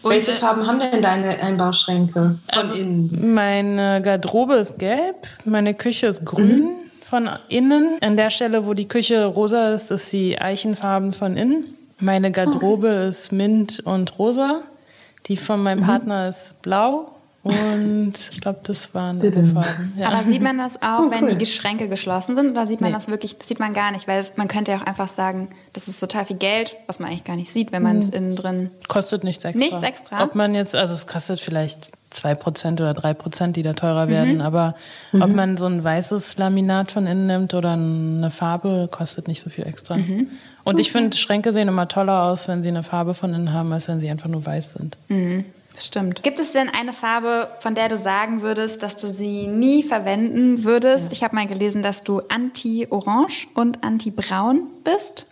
Und Welche äh, Farben haben denn deine Einbauschränke von also, innen? Meine Garderobe ist gelb, meine Küche ist grün. Mhm von innen. An der Stelle, wo die Küche rosa ist, ist sie eichenfarben von innen. Meine Garderobe okay. ist mint und rosa. Die von meinem mhm. Partner ist blau. Und ich glaube, das waren die Farben. Ja. Aber sieht man das auch, oh, wenn die Schränke geschlossen sind? Oder sieht man nee. das wirklich, das sieht man gar nicht? Weil es, man könnte ja auch einfach sagen, das ist total viel Geld, was man eigentlich gar nicht sieht, wenn man es mhm. innen drin... Kostet nichts extra. Nichts extra? Ob man jetzt, also es kostet vielleicht 2% oder 3%, die da teurer werden. Mhm. Aber mhm. ob man so ein weißes Laminat von innen nimmt oder eine Farbe, kostet nicht so viel extra. Mhm. Und ich finde, Schränke sehen immer toller aus, wenn sie eine Farbe von innen haben, als wenn sie einfach nur weiß sind. Mhm. Das stimmt. Gibt es denn eine Farbe, von der du sagen würdest, dass du sie nie verwenden würdest? Ja. Ich habe mal gelesen, dass du anti-orange und anti-braun bist.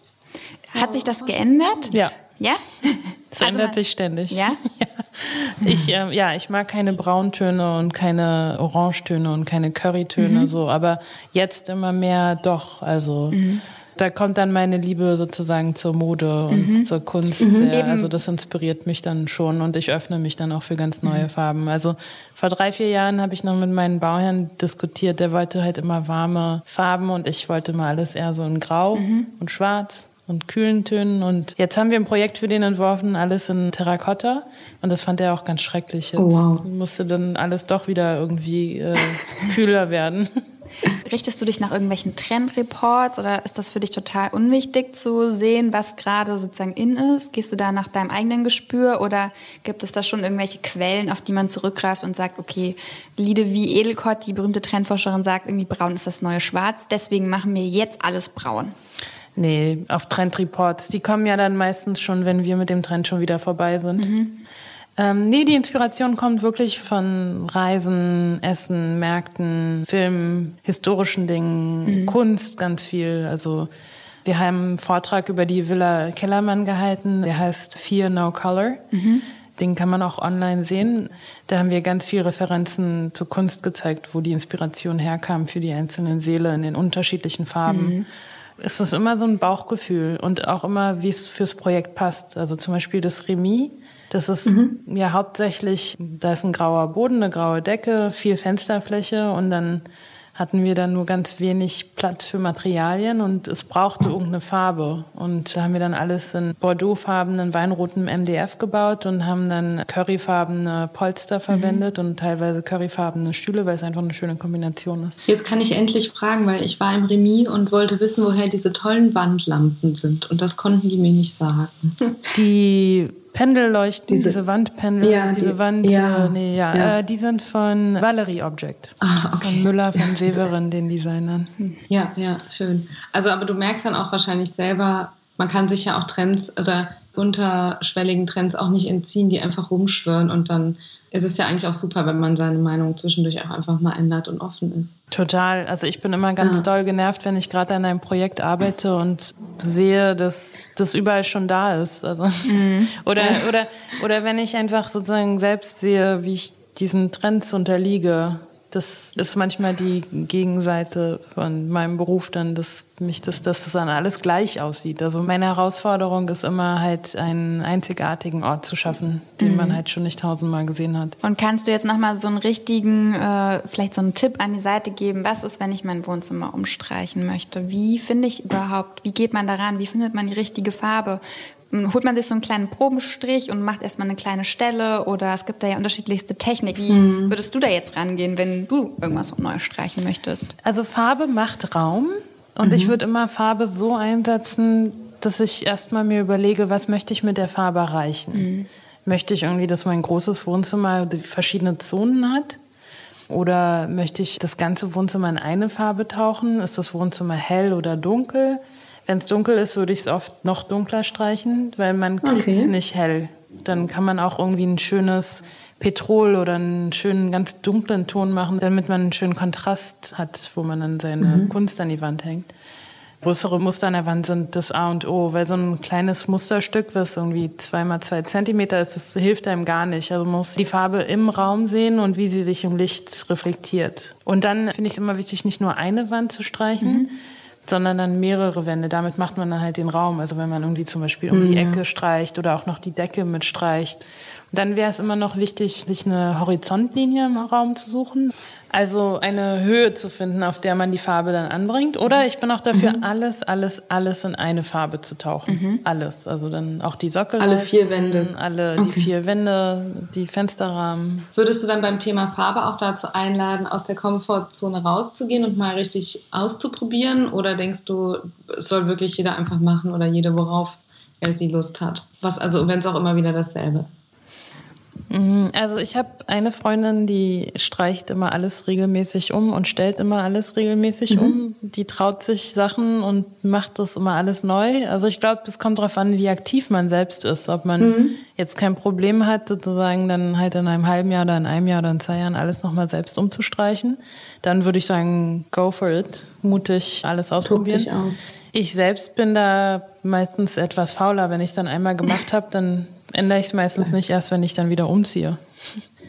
Hat sich das geändert? Ja. Ja? Es also ändert sich ständig. Ja? ja. Ich, äh, ja, ich mag keine Brauntöne und keine Orangetöne und keine Currytöne mhm. so, aber jetzt immer mehr doch. Also mhm. da kommt dann meine Liebe sozusagen zur Mode und mhm. zur Kunst. Mhm. Sehr, also das inspiriert mich dann schon und ich öffne mich dann auch für ganz neue mhm. Farben. Also vor drei, vier Jahren habe ich noch mit meinem Bauherrn diskutiert, der wollte halt immer warme Farben und ich wollte mal alles eher so in Grau mhm. und Schwarz und kühlen Tönen. Und jetzt haben wir ein Projekt für den entworfen, alles in Terrakotta. Und das fand er auch ganz schrecklich. Jetzt oh, wow. musste dann alles doch wieder irgendwie äh, kühler werden. Richtest du dich nach irgendwelchen Trendreports oder ist das für dich total unwichtig zu sehen, was gerade sozusagen in ist? Gehst du da nach deinem eigenen Gespür oder gibt es da schon irgendwelche Quellen, auf die man zurückgreift und sagt, okay, Liede wie Edelkott, die berühmte Trendforscherin, sagt irgendwie braun ist das neue Schwarz, deswegen machen wir jetzt alles braun? Nee, auf Trendreports. Die kommen ja dann meistens schon, wenn wir mit dem Trend schon wieder vorbei sind. Mhm. Ähm, nee, die Inspiration kommt wirklich von Reisen, Essen, Märkten, Filmen, historischen Dingen, mhm. Kunst ganz viel. Also wir haben einen Vortrag über die Villa Kellermann gehalten, der heißt Fear No Color. Mhm. Den kann man auch online sehen. Da haben wir ganz viele Referenzen zur Kunst gezeigt, wo die Inspiration herkam für die einzelnen Seele in den unterschiedlichen Farben. Mhm. Es ist immer so ein Bauchgefühl und auch immer, wie es fürs Projekt passt. Also zum Beispiel das Remis. Das ist mhm. ja hauptsächlich, da ist ein grauer Boden, eine graue Decke, viel Fensterfläche und dann hatten wir dann nur ganz wenig Platz für Materialien und es brauchte irgendeine Farbe. Und da haben wir dann alles in Bordeauxfarbenen, weinrotem MDF gebaut und haben dann curryfarbene Polster mhm. verwendet mhm. und teilweise curryfarbene Stühle, weil es einfach eine schöne Kombination ist. Jetzt kann ich endlich fragen, weil ich war im Remis und wollte wissen, woher diese tollen Wandlampen sind. Und das konnten die mir nicht sagen. Die Pendelleuchten, diese, diese Wandpendel, ja, diese die, Wand, ja, äh, nee, ja, ja. Äh, die sind von Valerie Object. Ah, okay. Von Müller, von Severin, den Designern. Ja, ja, schön. Also, aber du merkst dann auch wahrscheinlich selber, man kann sich ja auch Trends oder unterschwelligen Trends auch nicht entziehen, die einfach rumschwören und dann ist es ja eigentlich auch super, wenn man seine Meinung zwischendurch auch einfach mal ändert und offen ist. Total. Also ich bin immer ganz ja. doll genervt, wenn ich gerade an einem Projekt arbeite und sehe, dass das überall schon da ist. Also mhm. oder, oder, oder wenn ich einfach sozusagen selbst sehe, wie ich diesen Trends unterliege das ist manchmal die Gegenseite von meinem Beruf dann, dass mich das, dass das dann alles gleich aussieht. Also meine Herausforderung ist immer halt einen einzigartigen Ort zu schaffen, den mhm. man halt schon nicht tausendmal gesehen hat. Und kannst du jetzt nochmal so einen richtigen, äh, vielleicht so einen Tipp an die Seite geben? Was ist, wenn ich mein Wohnzimmer umstreichen möchte? Wie finde ich überhaupt, wie geht man daran? Wie findet man die richtige Farbe? Holt man sich so einen kleinen Probenstrich und macht erstmal eine kleine Stelle oder es gibt da ja unterschiedlichste Technik. Wie hm. würdest du da jetzt rangehen, wenn du irgendwas neu streichen möchtest? Also Farbe macht Raum und mhm. ich würde immer Farbe so einsetzen, dass ich erstmal mir überlege, was möchte ich mit der Farbe erreichen. Mhm. Möchte ich irgendwie, dass mein großes Wohnzimmer verschiedene Zonen hat? Oder möchte ich das ganze Wohnzimmer in eine Farbe tauchen? Ist das Wohnzimmer hell oder dunkel? Wenn es dunkel ist, würde ich es oft noch dunkler streichen, weil man kriegt es okay. nicht hell. Dann kann man auch irgendwie ein schönes Petrol oder einen schönen ganz dunklen Ton machen, damit man einen schönen Kontrast hat, wo man dann seine mhm. Kunst an die Wand hängt. Größere Muster an der Wand sind das A und O, weil so ein kleines Musterstück, was irgendwie zwei mal zwei Zentimeter ist, das hilft einem gar nicht. Also man muss die Farbe im Raum sehen und wie sie sich im Licht reflektiert. Und dann finde ich es immer wichtig, nicht nur eine Wand zu streichen, mhm sondern dann mehrere Wände. Damit macht man dann halt den Raum. Also wenn man irgendwie zum Beispiel um die ja. Ecke streicht oder auch noch die Decke mitstreicht. Dann wäre es immer noch wichtig, sich eine Horizontlinie im Raum zu suchen. Also eine Höhe zu finden, auf der man die Farbe dann anbringt. Oder ich bin auch dafür, mhm. alles, alles, alles in eine Farbe zu tauchen. Mhm. Alles. Also dann auch die Sockel. Alle vier Wände. Alle okay. die vier Wände, die Fensterrahmen. Würdest du dann beim Thema Farbe auch dazu einladen, aus der Komfortzone rauszugehen und mal richtig auszuprobieren? Oder denkst du, es soll wirklich jeder einfach machen oder jede, worauf er sie Lust hat? Was also, wenn es auch immer wieder dasselbe ist? Mhm, also ich habe eine Freundin, die streicht immer alles regelmäßig um und stellt immer alles regelmäßig mhm. um. Die traut sich Sachen und macht das immer alles neu. Also ich glaube, es kommt darauf an, wie aktiv man selbst ist. Ob man mhm. jetzt kein Problem hat, sozusagen dann halt in einem halben Jahr oder in einem Jahr oder in zwei Jahren alles nochmal selbst umzustreichen. Dann würde ich sagen, go for it. Mutig alles ausprobieren. Tob dich aus. Ich selbst bin da meistens etwas fauler. Wenn ich es dann einmal gemacht habe, dann ändere ich es meistens nicht erst, wenn ich dann wieder umziehe.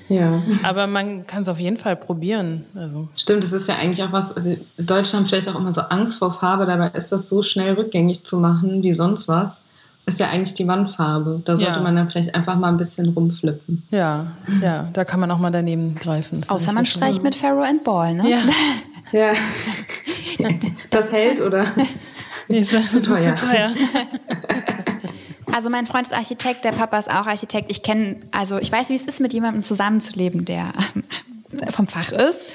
Ja. Aber man kann es auf jeden Fall probieren. Also. Stimmt, das ist ja eigentlich auch was, also Deutschland vielleicht auch immer so Angst vor Farbe, dabei ist das so schnell rückgängig zu machen wie sonst was. Ist ja eigentlich die Wandfarbe. Da sollte ja. man dann vielleicht einfach mal ein bisschen rumflippen. Ja, ja, da kann man auch mal daneben greifen. Das Außer man streicht mit Pharaoh and Ball, ne? Ja. ja. Das hält oder? Nee, zu teuer. Zu teuer. Also mein Freund ist Architekt, der Papa ist auch Architekt. Ich kenne, also ich weiß, wie es ist, mit jemandem zusammenzuleben, der vom Fach ist.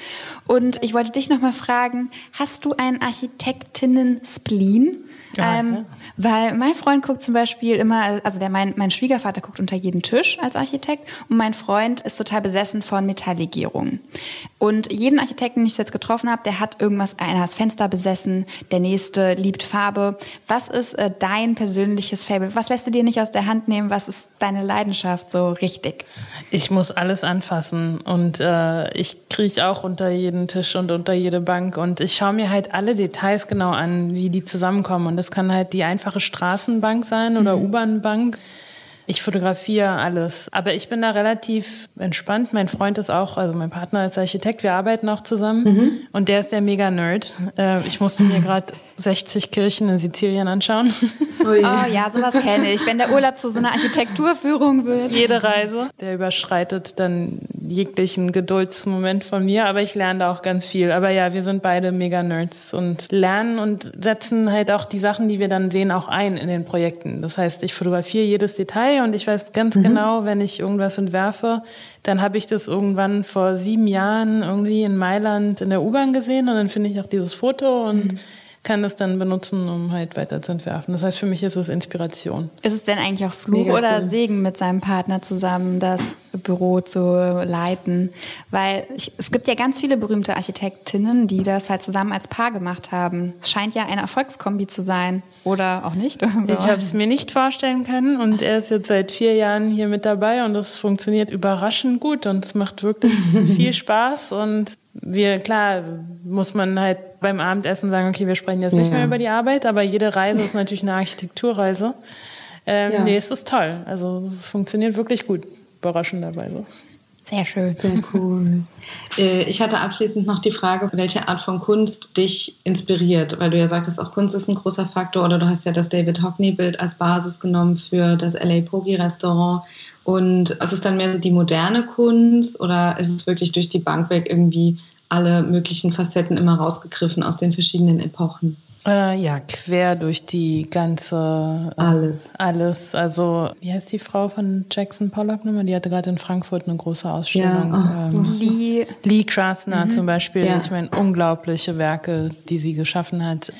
Und ich wollte dich noch mal fragen: Hast du einen Architektinnen-Spleen? Ja, ähm, weil mein Freund guckt zum Beispiel immer, also der, mein, mein Schwiegervater guckt unter jeden Tisch als Architekt und mein Freund ist total besessen von Metalllegierungen. Und jeden Architekten, den ich jetzt getroffen habe, der hat irgendwas, einer hat das Fenster besessen, der nächste liebt Farbe. Was ist äh, dein persönliches Fable? Was lässt du dir nicht aus der Hand nehmen? Was ist deine Leidenschaft so richtig? Ich muss alles anfassen und äh, ich kriege auch unter jeden Tisch und unter jede Bank und ich schaue mir halt alle Details genau an, wie die zusammenkommen und das kann halt die einfache Straßenbank sein oder mhm. U-Bahn-Bank. Ich fotografiere alles, aber ich bin da relativ entspannt. Mein Freund ist auch, also mein Partner ist Architekt, wir arbeiten auch zusammen mhm. und der ist der Mega-Nerd. Äh, ich musste mir gerade 60 Kirchen in Sizilien anschauen. Oh, ja, sowas kenne ich. Wenn der Urlaub zu so einer Architekturführung wird. Jede Reise, der überschreitet dann jeglichen Geduldsmoment von mir, aber ich lerne da auch ganz viel. Aber ja, wir sind beide Mega-Nerds und lernen und setzen halt auch die Sachen, die wir dann sehen, auch ein in den Projekten. Das heißt, ich fotografiere jedes Detail und ich weiß ganz mhm. genau, wenn ich irgendwas entwerfe, dann habe ich das irgendwann vor sieben Jahren irgendwie in Mailand in der U-Bahn gesehen und dann finde ich auch dieses Foto und mhm kann das dann benutzen, um halt weiter zu entwerfen. Das heißt, für mich ist es Inspiration. Ist es denn eigentlich auch Fluch Mega oder cool. Segen, mit seinem Partner zusammen das Büro zu leiten? Weil ich, es gibt ja ganz viele berühmte Architektinnen, die das halt zusammen als Paar gemacht haben. Es scheint ja eine Erfolgskombi zu sein. Oder auch nicht? Ich habe es mir nicht vorstellen können und er ist jetzt seit vier Jahren hier mit dabei und es funktioniert überraschend gut und es macht wirklich viel Spaß und wir, klar, muss man halt beim Abendessen sagen, okay, wir sprechen jetzt nicht ja. mehr über die Arbeit, aber jede Reise ist natürlich eine Architekturreise. Ähm, ja. Nee, es ist toll. Also es funktioniert wirklich gut, überraschenderweise. Sehr schön. Sehr cool. Äh, ich hatte abschließend noch die Frage, welche Art von Kunst dich inspiriert, weil du ja sagtest, auch Kunst ist ein großer Faktor oder du hast ja das David Hockney-Bild als Basis genommen für das LA Pogi Restaurant. Und ist es dann mehr die moderne Kunst oder ist es wirklich durch die Bank weg irgendwie alle möglichen Facetten immer rausgegriffen aus den verschiedenen Epochen? Äh, ja, quer durch die ganze. Äh, alles. Alles. Also, wie heißt die Frau von Jackson Pollock nochmal? Die hatte gerade in Frankfurt eine große Ausstellung. Ja. Oh. Ähm, Lee. Lee Krasner mhm. zum Beispiel. Ja. Ich meine, unglaubliche Werke, die sie geschaffen hat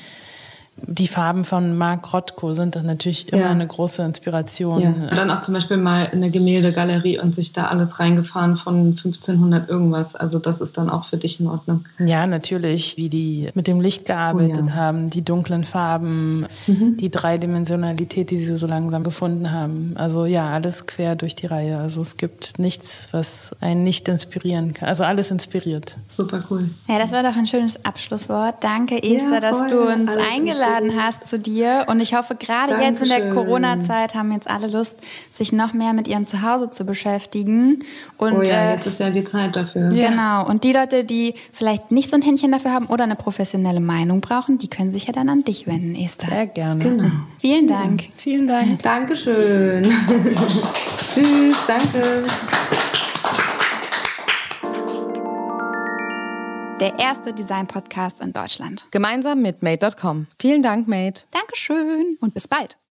die Farben von Marc Rothko sind dann natürlich immer ja. eine große Inspiration. Ja. Und dann auch zum Beispiel mal in eine Gemäldegalerie und sich da alles reingefahren von 1500 irgendwas. Also das ist dann auch für dich in Ordnung. Ja, natürlich, wie die mit dem Licht gearbeitet oh, ja. haben, die dunklen Farben, mhm. die Dreidimensionalität, die sie so langsam gefunden haben. Also ja, alles quer durch die Reihe. Also es gibt nichts, was einen nicht inspirieren kann. Also alles inspiriert. Super cool. Ja, das war doch ein schönes Abschlusswort. Danke, Esther, dass du uns alles eingeladen eingeladen hast zu dir. Und ich hoffe, gerade jetzt in der Corona-Zeit haben jetzt alle Lust, sich noch mehr mit ihrem Zuhause zu beschäftigen. Und, oh ja, äh, jetzt ist ja die Zeit dafür. Genau. Und die Leute, die vielleicht nicht so ein Händchen dafür haben oder eine professionelle Meinung brauchen, die können sich ja dann an dich wenden, Esther. Sehr gerne. Genau. Vielen Dank. Ja. Vielen Dank. Dankeschön. Tschüss, danke. Der erste Design-Podcast in Deutschland. Gemeinsam mit Made.com. Vielen Dank, Made. Dankeschön und bis bald.